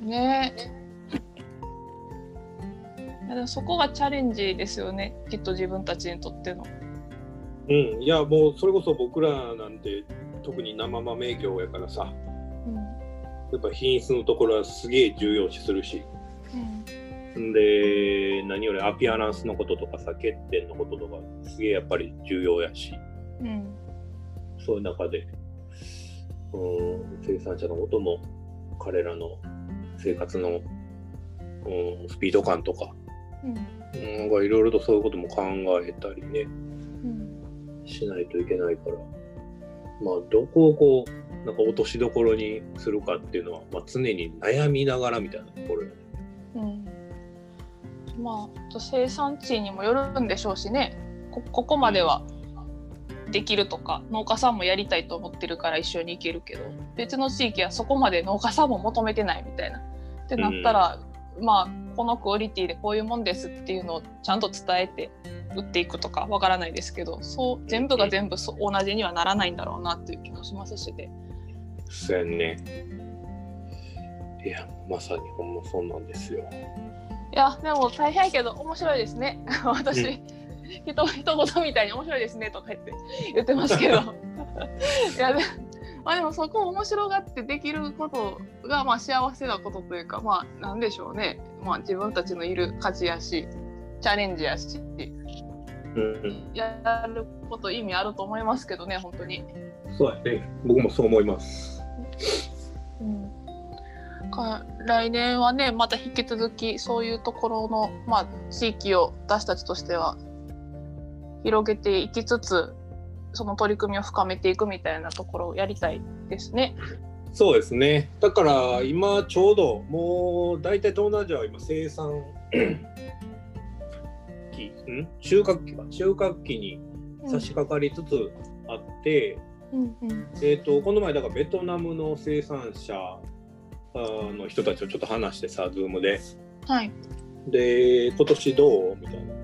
ね。いやでもそこがチャレンジですよね。きっと自分たちにとっての。うん。いやもうそれこそ僕らなんて特に生豆業やからさ。うん。やっぱ品質のところはすげえ重要視するし。うんん。で何よりアピアランスのこととかさ欠点のこととかすげえやっぱり重要やし。うん。そういう中でうん生産者のことも彼らの生活のうんスピード感とかうん。うん。なんかいろいろとそういうことも考えたりね。うんしないといけないから。まあどこをこうなんか落としどころにするかっていうのは、まあ、常に悩みながらみたいなところよね。うん、まああと生産地にもよるんでしょうしね。こここまではできるとか農家さんもやりたいと思ってるから一緒に行けるけど。別の地域はそこまで農家さんも求めてないみたいな。ってなったら、まあこのクオリティでこういうもんですっていうのをちゃんと伝えて売っていくとかわからないですけどそう全部が全部そう同じにはならないんだろうなっていう気もしますしね。そうやんね。いやまさにほんまそうなんですよ。いやでも大変やけど面白いですね 私、うひと一言みたいに面白いですねとか言って言ってますけど いやでまあでもそこを面白がってできることがまあ幸せなことというかまあなんでしょうねまあ自分たちのいる価値やしチャレンジやしうん、やること意味あると思いますけどね本当に。そうやね僕もそう思います。うん、か来年はねまた引き続きそういうところの、まあ、地域を私たちとしては広げていきつつその取り組みを深めていくみたいなところをやりたいですね。そうですね。だから今ちょうどもう大体東南アジアは今生産 期、ん？収穫期か収穫期に差し掛かりつつあって、うんうんえっ、とこの前だからベトナムの生産者あの人たちとちょっと話してさ、ズームで。はいで、今年どう？みたいな。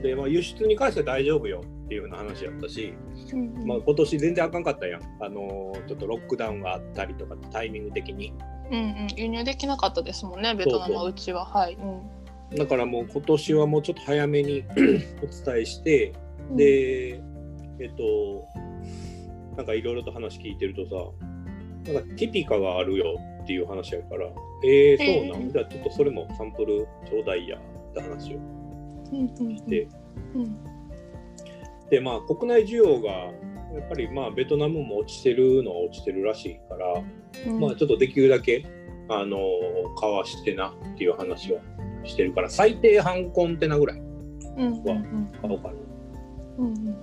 で、まあ輸出に関しては大丈夫よっていうような話やったし、うんうん。まあ今年全然あかんかったやん。あのちょっとロックダウンがあったりとかタイミング的に。うんうん、輸入できなかったですもんねベトナムはうちは。はい。うん。だからもう今年はもうちょっと早めに お伝えして、で、えっと、なんかいろいろと話聞いてるとさ、なんかティピカがあるよっていう話やから、えー、そうなん、えー。じゃあちょっとそれもサンプルちょうだいやって話をうんうん。して、うんで、まあ国内需要がやっぱりまあベトナムも落ちてるのは落ちてるらしいから、うん。まあちょっとできるだけ、あのかわしてなっていう話はしてるから、最低半コンテナぐらいうんうんうん。買おうかな。うんうん。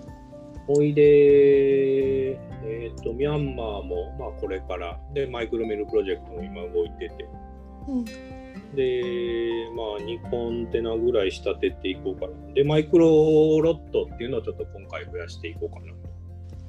おいで、えっ、と、ミャンマーも、まあ、これから、で、マイクロミルプロジェクトも今動いてて、うんで、まあ、2コンテナぐらい仕立てていこうかな。で、マイクロロットっていうのをちょっと今回増やしていこうかな。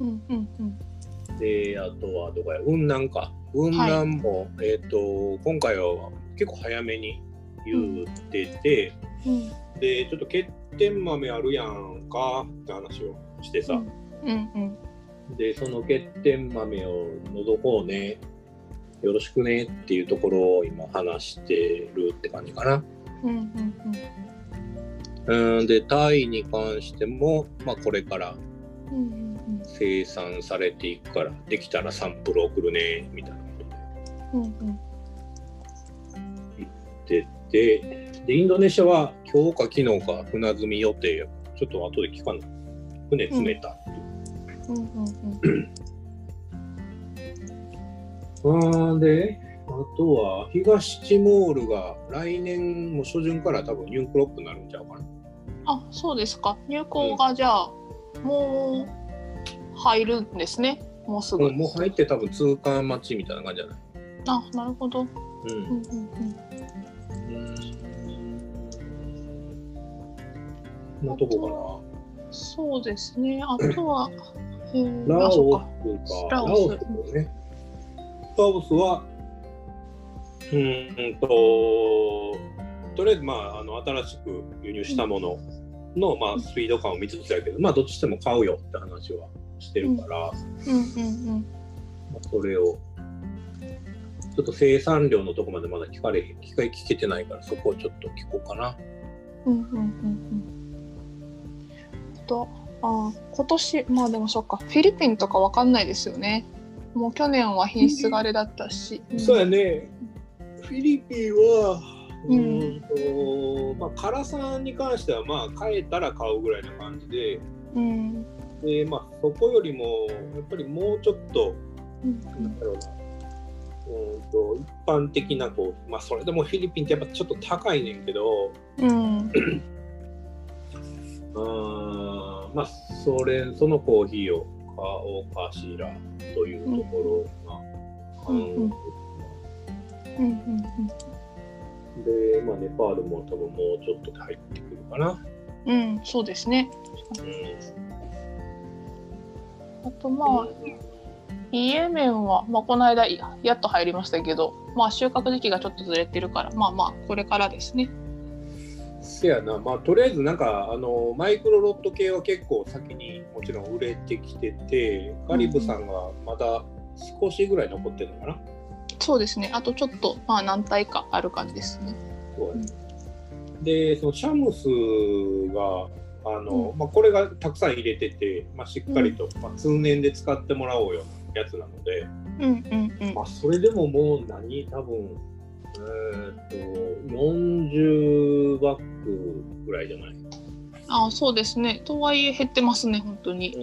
うんうんうん。で、あとは、どこや、雲南か。雲南も、えっ、と、今回は結構早めに言ってて、うん。で、ちょっと欠点豆あるやんか。って話をしてさ、うんうん。で、その欠点豆を覗こうね、よろしくねっていうところを今話してるって感じかな。うんうんうん、で、タイに関しても、まあこれから生産されていくから、できたらサンプル送るね、みたいなことで言ってて、で、インドネシアは今日か昨日か船積み予定や。ちょっと後で聞かない。船詰めたっていう。うんで、あとは東チモールが来年も初旬から多分ニュークロップになるんちゃうかな。あそうですか入校がじゃあ、もう入るんですねもうすぐ、うん、もう入って多分通関待ちみたいな感じじゃない？あなるほどう。うんんうんうん。なとこそうですねあとはえーかな。ラオスか。ラオスもね。ラオスは、うーんと、とりあえず、まあ、あの新しく輸入したものの、まあ、スピード感を見つつやけど、まあ、どっちしても買うよって話はしてるから、うんうんまあそれを、ちょっと生産量のとこまでまだ聞かれ聞か聞けてないから、そこをちょっと聞こうかな。うんうんうんうんうんとあ今年まあでもそっかフィリピンとかわかんないですよねもう去年は品質があれだったし、ん。そうやね。フィリピンは、ううんと、まあ、辛さに関しては、まあ、買えたら買うぐらいな感じで、うん。で、まあ、そこよりも、やっぱりもうちょっと、うん。なんだろうな、うーんと、一般的な、こう、まあ、それでもフィリピンってやっぱちょっと高いねんけど、うん。うーん、まあ、それ、そのコーヒーを買おかしらというところが、うんうんうんうんで、まあ、ネパールも多分もうちょっとで入ってくるかな。うんそうですねうあとまあイエメンは、まあ、この間ややっと入りましたけど、まあ、収穫時期がちょっとずれてるからまあまあこれからですね。ん、せやな、まあ、とりあえずなんかあのマイクロロット系は結構先にもちろん売れてきてて、カリブさんがまだ少しぐらい残ってるのかな。そうですね。あとちょっとまあ何体かある感じですね。そうやねでそのシャムスがあの、まあ、これがたくさん入れてて、まあ、しっかりと、まあ、通年で使ってもらおうようなやつなので、うんうんうんま。あ、それでももう何多分えーっと40バッグぐらいじゃない、あそうですね。とはいえ減ってますね本当に。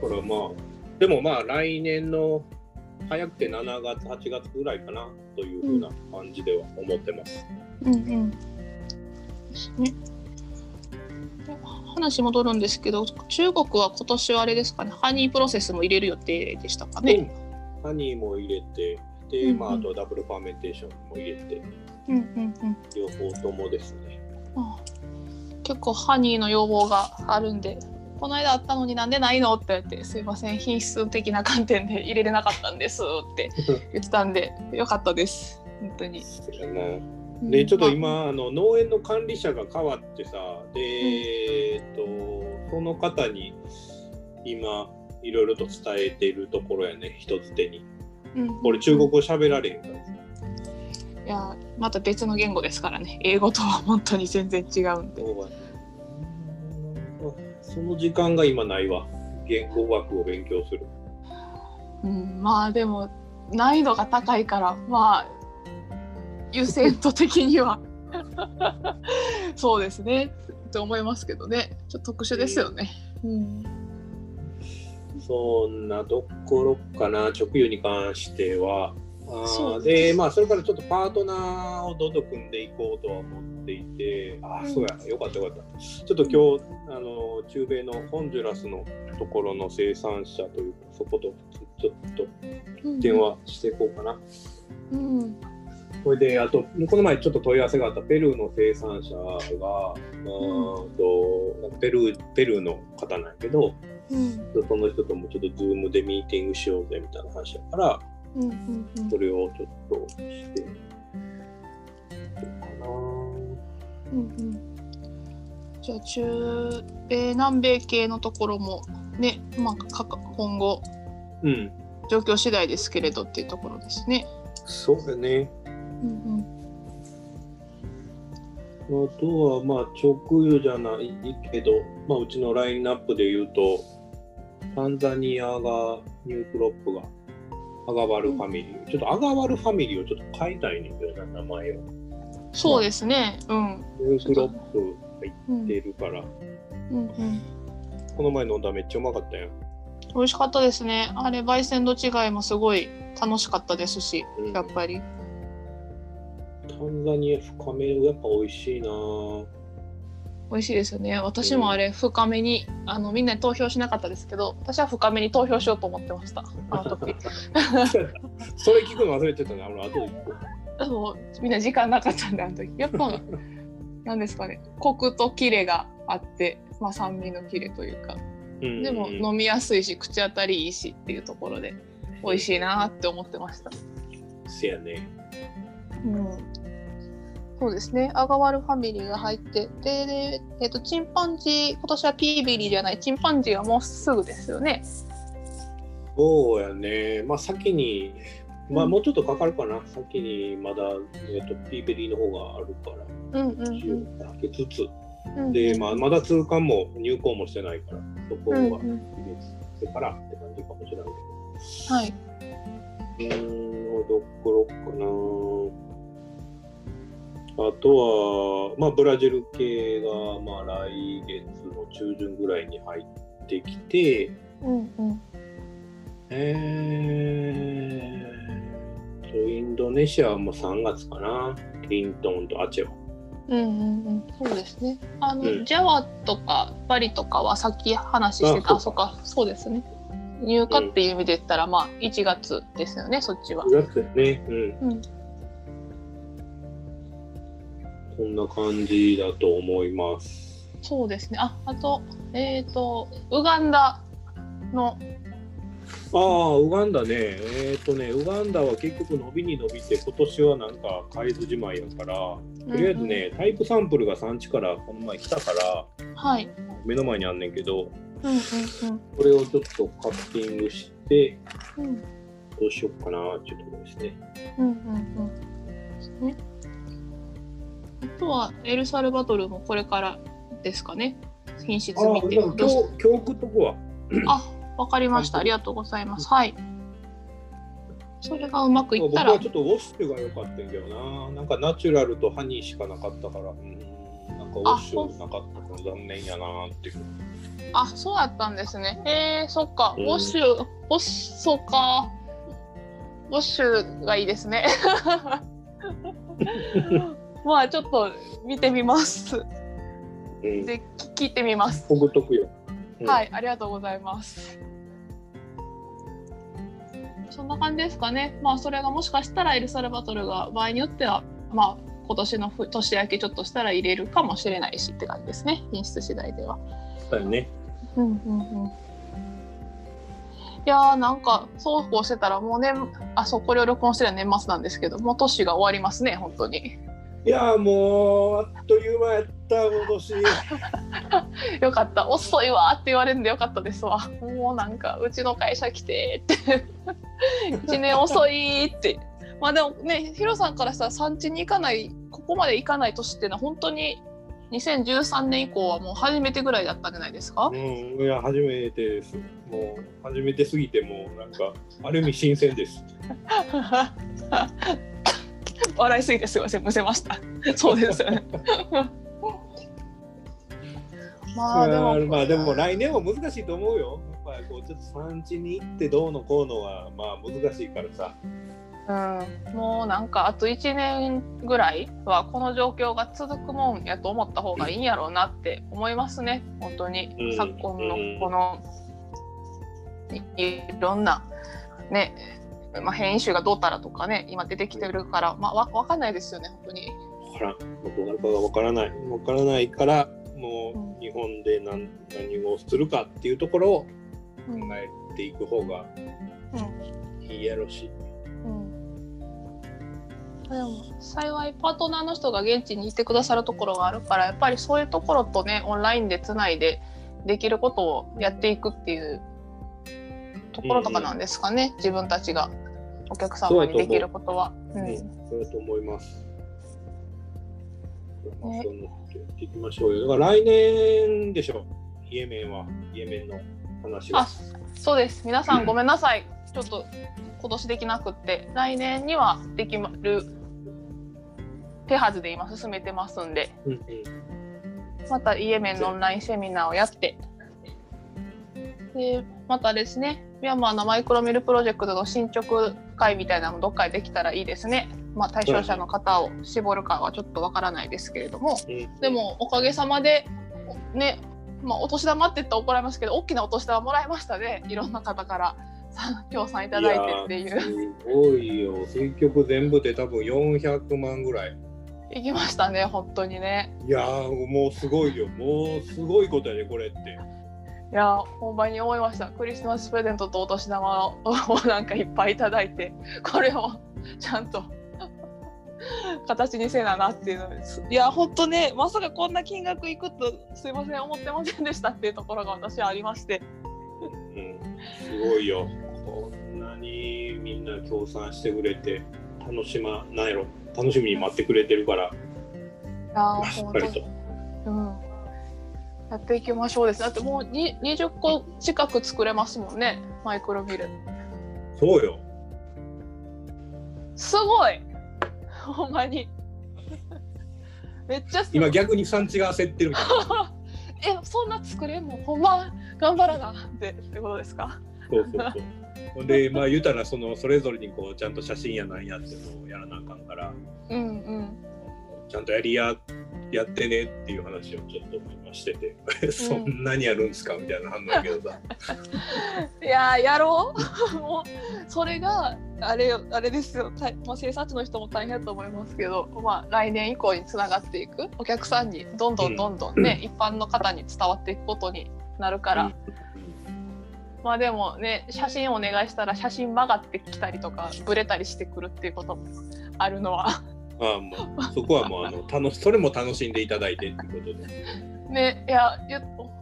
これはまあでもまあ来年の早くて7月8月ぐらいかなというふうな感じでは思ってます。うんうん。ですね。で話戻るんですけど中国は今年はあれですかねハニープロセスも入れる予定でしたかね。ハニーも入れてで、うんうんまあ、あとダブルファーメンテーションも入れてうんうんうん。両方ともですね。あ結構ハニーの要望があるんでこの間あったのになんでないのって言ってすいません品質的な観点で入れれなかったんですって 言ってたんでよかったです本当に。でちょっとま今あの農園の管理者が変わってさで、えっとその方に今いろいろと伝えてるところやね一つ手にあうんこれ中国語喋られへんからさ。いやまた別の言語ですからね。英語とは本当に全然違うんで。その時間が今ないわ。言語学を勉強する。うん、まあでも難易度が高いからまあ優先度的には。そうですね。って思いますけどね。ちょっと特殊ですよね。うんそんなところかな直輸に関しては。あでまあそれからちょっとパートナーをどんどん組んでいこうとは思っていて。あそうやよかったよかった。ちょっと今日あの中米のホンジュラスのところの生産者というかそことちょっとうん電話していこうかな、うん。それであとこの前ちょっと問い合わせがあったペルーの生産者が、うーんとペルーペルーの方なんやけどうん。その人ともちょっとズームでミーティングしようぜみたいな話だからうんうんうん。それをちょっとして。かな。うんうん。じゃあ中米南米系のところもね、まあ、今後うん状況次第ですけれどっていうところですね。そうだね。うん。あとはまあ直輸じゃないけど、まあ、うちのラインナップで言うとタンザニアがニュークロップがアガワルファミリー、ちょっとアガワルファミリーをちょっと変えたいねんけどな名前を。うん、そうですね。うん。ニュークロップ入うんってるから、うん。うんこの前飲んだらめっちゃうまかったよ、美味しかったですね。あれ、焙煎度違いもすごい楽しかったですし、うん。やっぱり。タンザニア深めやっぱ美味しいなぁ美味しいですよね。私もあれ、深めに、あの、みんなに投票しなかったですけど、私は深めに投票しようと思ってました。あの時。それ聞くの忘れてたね。俺後で聞こあのみんな時間なかったんで、あの時。やっぱ、なんですかね、コクとキレがあって、まあ、酸味のキレというか、でも飲みやすいし、口当たりいいしっていうところで、美味しいなって思ってました。せやね。うん、そうですね。アガワルファミリーが入って、で、でえっ、と、チンパンジー、今年はピーベリーじゃない、チンパンジーはもうすぐですよね。そうやね。まあ先に、まあうんもうちょっとかかるかな。先にまだ、えっとピーベリーの方があるから、うんうん一応かけつつ。うん。で、まあまだ通関も入港もしてないから、そこはうん入うん、れてからって感じかもしれないはい。けど。うーん、どころかな。あとは、まあ、ブラジル系が、まあ、来月の中旬ぐらいに入ってきて、うんうん。えーと、インドネシアはもう3月かな。リントンとアチェは。うんうんうん、そうですね。あの、うんジャワとかバリとかはさっき話してた、ああ、そうか、そうですね。入荷っていう意味で言ったら、まあ1月ですよね、そっちは。9月ですね。うん。うん、こんな感じだと思います。そうですね。あ、あと、えっ、と、ウガンダの、ああ、ウガンダね。えっ、とね、ウガンダは結局伸びに伸びて、今年はなんか買えずじまいやから、とりあえずね、タイプサンプルが産地からこの前来たから、うんうん、はい。目の前にあんねんけど、うんうんこれをちょっとカッティングして、うんうん。どうしようかなっていうところですね。うんうんうん。ですね。あとはエルサルバドルもこれからですかね。品質ああ、見て。でも今日、今日送っとくわ。あ、わかりました。ありがとうございます。はい。それがうまくい僕ったらはちょっとウォッシュが良かったけどな。なんかナチュラルとハニーしかなかったから、うん、なんかウォッシュなかったから残念やなっていう。あ、そうやったんですね。えー、そっか。ウうんォッシュ、ウォッシュ、そうか。ウォッシュがいいですね。まあちょっと見てみます。うん、で聞いてみます。送っとくよ。うんはい、ありがとうございます。そんな感じですかね。まあそれがもしかしたらエルサルバトルが場合によってはまあ今年のふ年明けちょっとしたら入れるかもしれないしって感じですね。品質次第では。だよね。うんうんうん。いやーなんかそうこうしてたらもうねあそうこれを録音してる年末なんですけどもう年が終わりますね本当に。いやーもうあっという間やった今年。よかった遅いわって言われるんでよかったですわもうなんかうちの会社来てって 1年遅いってまあでもねヒロさんからしたら産地に行かないここまで行かない年っていうのは本当に2013年以降はもう初めてぐらいだったんじゃないですか？うん、いや初めてです。もう初めてすぎてもうなんかある意味新鮮です。笑いすぎてすいませんむせました。そうですよね。まあでもまあでも来年は難しいと思うよ。やっぱりこうちょっと産地に行ってどうのこうのはまあ難しいからさ。うん、もうなんかあと1年ぐらいはこの状況が続くもんやと思った方がいいんやろうなって思いますね。本当に、うん昨今のこのいいろんなね、まあ、変異種がどうたらとかね今出てきてるから、まあ、わ分かんないですよね本当に。わからん。どうなるかがわからない。わからないからもうんう日本で何何をするかっていうところをうん考えていく方がいいやろし。うん。でも幸いパートナーの人が現地にいてくださるところがあるからやっぱりそういうところとねオンラインでつないでできることをやっていくっていうところとかなん。ですかね、自分たちがお客様にできることは。ううん。ん、そうだと思います。まあねそのっていきましょうよ。だから来年でしょ。イエメンは。イエメンの話は。あ。そうです。皆さんごめんなさい。ちょっと今年できなくって。来年にはできる手はずで今進めてますんで。うんうん。またイエメンのオンラインセミナーをやって。でまたですね。ミャンマーのマイクロミルプロジェクトの進捗会みたいなのもどっかでできたらいいですね。まあ、対象者の方を絞るかはちょっとわからないですけれどもうんでもおかげさまでね、まあ、お年玉って言ったら怒られますけど大きなお年玉もらいましたねいろんな方からさ協賛いただいてっていうすごいよ。結局全部で多分400万ぐらい。行きましたね本当にね。いやーもうすごいよ。もうすごいことやねこれって。いやほんまに思いました。クリスマスプレゼントとお年玉をなんかいっぱいいただいて これをちゃんと 形にせななっていうのです。いや本当ねまさかこんな金額いくとすいません思ってませんでしたっていうところが私はありまして。うん、すごいよ。こんなにみんな協賛してくれて楽しまなんやろ楽しみに待ってくれてるから。しっかりと。うんやっていきましょうです。だってもうに20個近く作れますもんね。マイクロビル。そうよ。すごい。ほんまに。めっちゃすごい。今逆に産地が焦ってる。えそんな作れんもんほんま？頑張らなってってことですか？そうそうそう。ほんでまあ言うたらそのそれぞれにこうちゃんと写真やなんやっていうのをやらなあかんから。うんうん。ちゃんとやりややってねっていう話をちょっと今してて。そんなにやるんですかみたいな反応やけどさ。いやーやろう。もうそれがあれよあれですよ、たまあ、生産地の人も大変だと思いますけど、まあ、来年以降につながっていく。お客さんにどんどんどんどんね、一般の方に伝わっていくことになるから、まあでもね写真お願いしたら写真曲がってきたりとかブレたりしてくるっていうこともあるのはああもうそこはもうあの楽しそれも楽しんでいただいてってことで。ねいや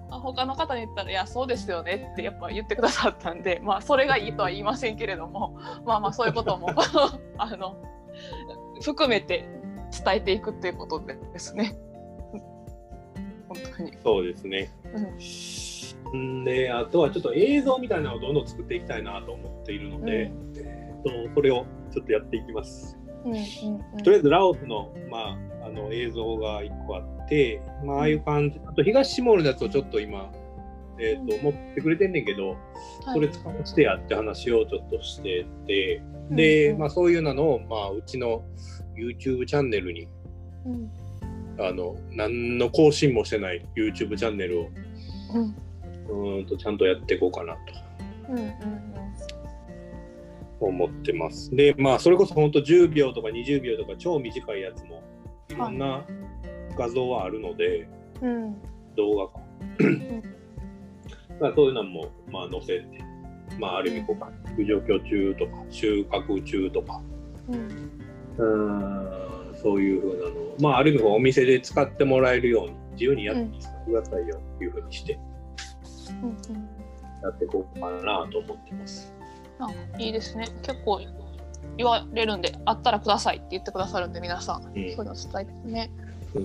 他の方に言ったら「いやそうですよね」ってやっぱ言ってくださったんでまあそれがいいとは言いませんけれどもまあまあそういうことも あの含めて伝えていくっていうことですね。本当にそうですね。うん、であとはちょっと映像みたいなのをどんどん作っていきたいなと思っているので、うんえっとそれをちょっとやっていきます。うんうんうん。とりあえずラオスの,、まあ、あの映像が1個あって、まあ、ああいう感じ。あと東シモールのやつをちょっと今、えーと持ってくれてんねんけど、はい。それ使わせてやって話をちょっとしてて、で、うん。まあ、そういうのを、まあ、うちの YouTube チャンネルにうん。あの何の更新もしてない YouTube チャンネルをうん。うーんとちゃんとやっていこうかなうんうんと思ってます。でまあそれこそ本当10秒とか20秒とか超短いやつもいろんな画像はあるので、動画か。まあそういうのもまあ載せて、まあある意味こうか、状況中とか収穫中とか、うん。うーんそういうふうなのを、まあある意味お店で使ってもらえるように自由にやって使ってくださいよっていうふうにしてうん。やっていこうかなと思ってます。あいいですね。結構言われるんであったらくださいって言ってくださるんで皆さん、うん。そういうの伝えてね。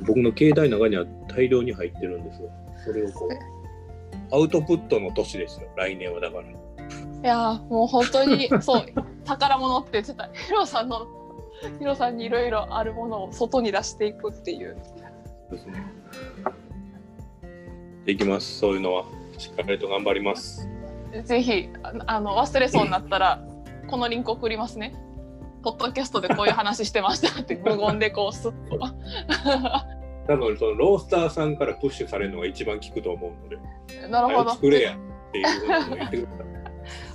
僕の携帯の中には大量に入ってるんですよ。それをこう アウトプットの年ですよ。来年はだから。いやーもう本当に そう宝物って言ってた。ヒロさんのヒロさんにいろいろあるものを外に出していくっていう。ですね。できます。そういうのは。しっかりと頑張ります。ぜひああの忘れそうになったらこのリンク送りますねポッドキャストでこういう話してましたって 無言でこうスッと多分そのロースターさんからプッシュされるのが一番効くと思うので、なるほど作れやっていうふうに言ってください。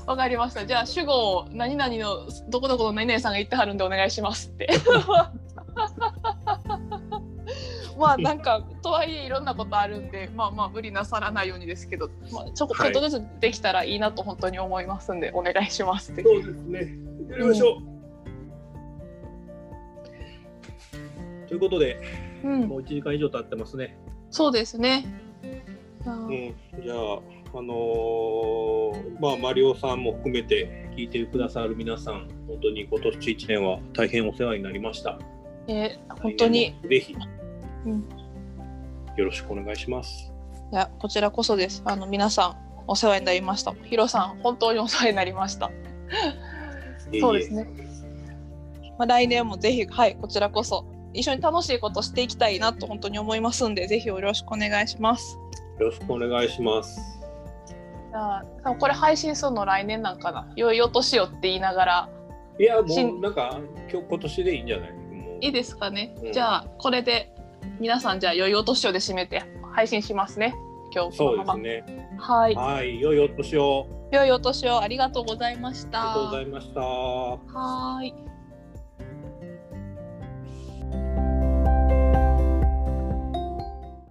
わかりました。じゃあ主語を何々のどこどこの何々さんが言ってはるんでお願いしますって。まあなんかとはいえいろんなことあるんでまあまあ無理なさらないようにですけど、まあ、ちょこちょっとずつできたらいいなと本当に思いますんでお願いします。そうですね。やりましょう。ということで、うん、もう1時間以上経ってますね。そうですね。あうーん、じゃあ、あのーまあ、マリオさんも含めて聞いてくださる皆さん、本当に今年1年は大変お世話になりました。えー本当にぜひ、うんよろしくお願いします。いやこちらこそです。あの皆さんお世話になりました。ヒロさん本当にお世話になりました。そうですね。まあ、来年もぜひ、はい、こちらこそ一緒に楽しいことしていきたいなと本当に思いますんで、ぜひよろしくお願いします。よろしくお願いします。じゃあ、これ配信するの来年なんかな。良いお年をって言いながら、いや、もしうなんか、今日今年でいいんじゃない？いいですかね。うんじゃあ、これで皆さん、じゃあ、良いお年をで締めて配信しますね。今日そう。ですね。はい。はい、良いお年を。良いお年をありがとうございました。ありがとうございました。はーい。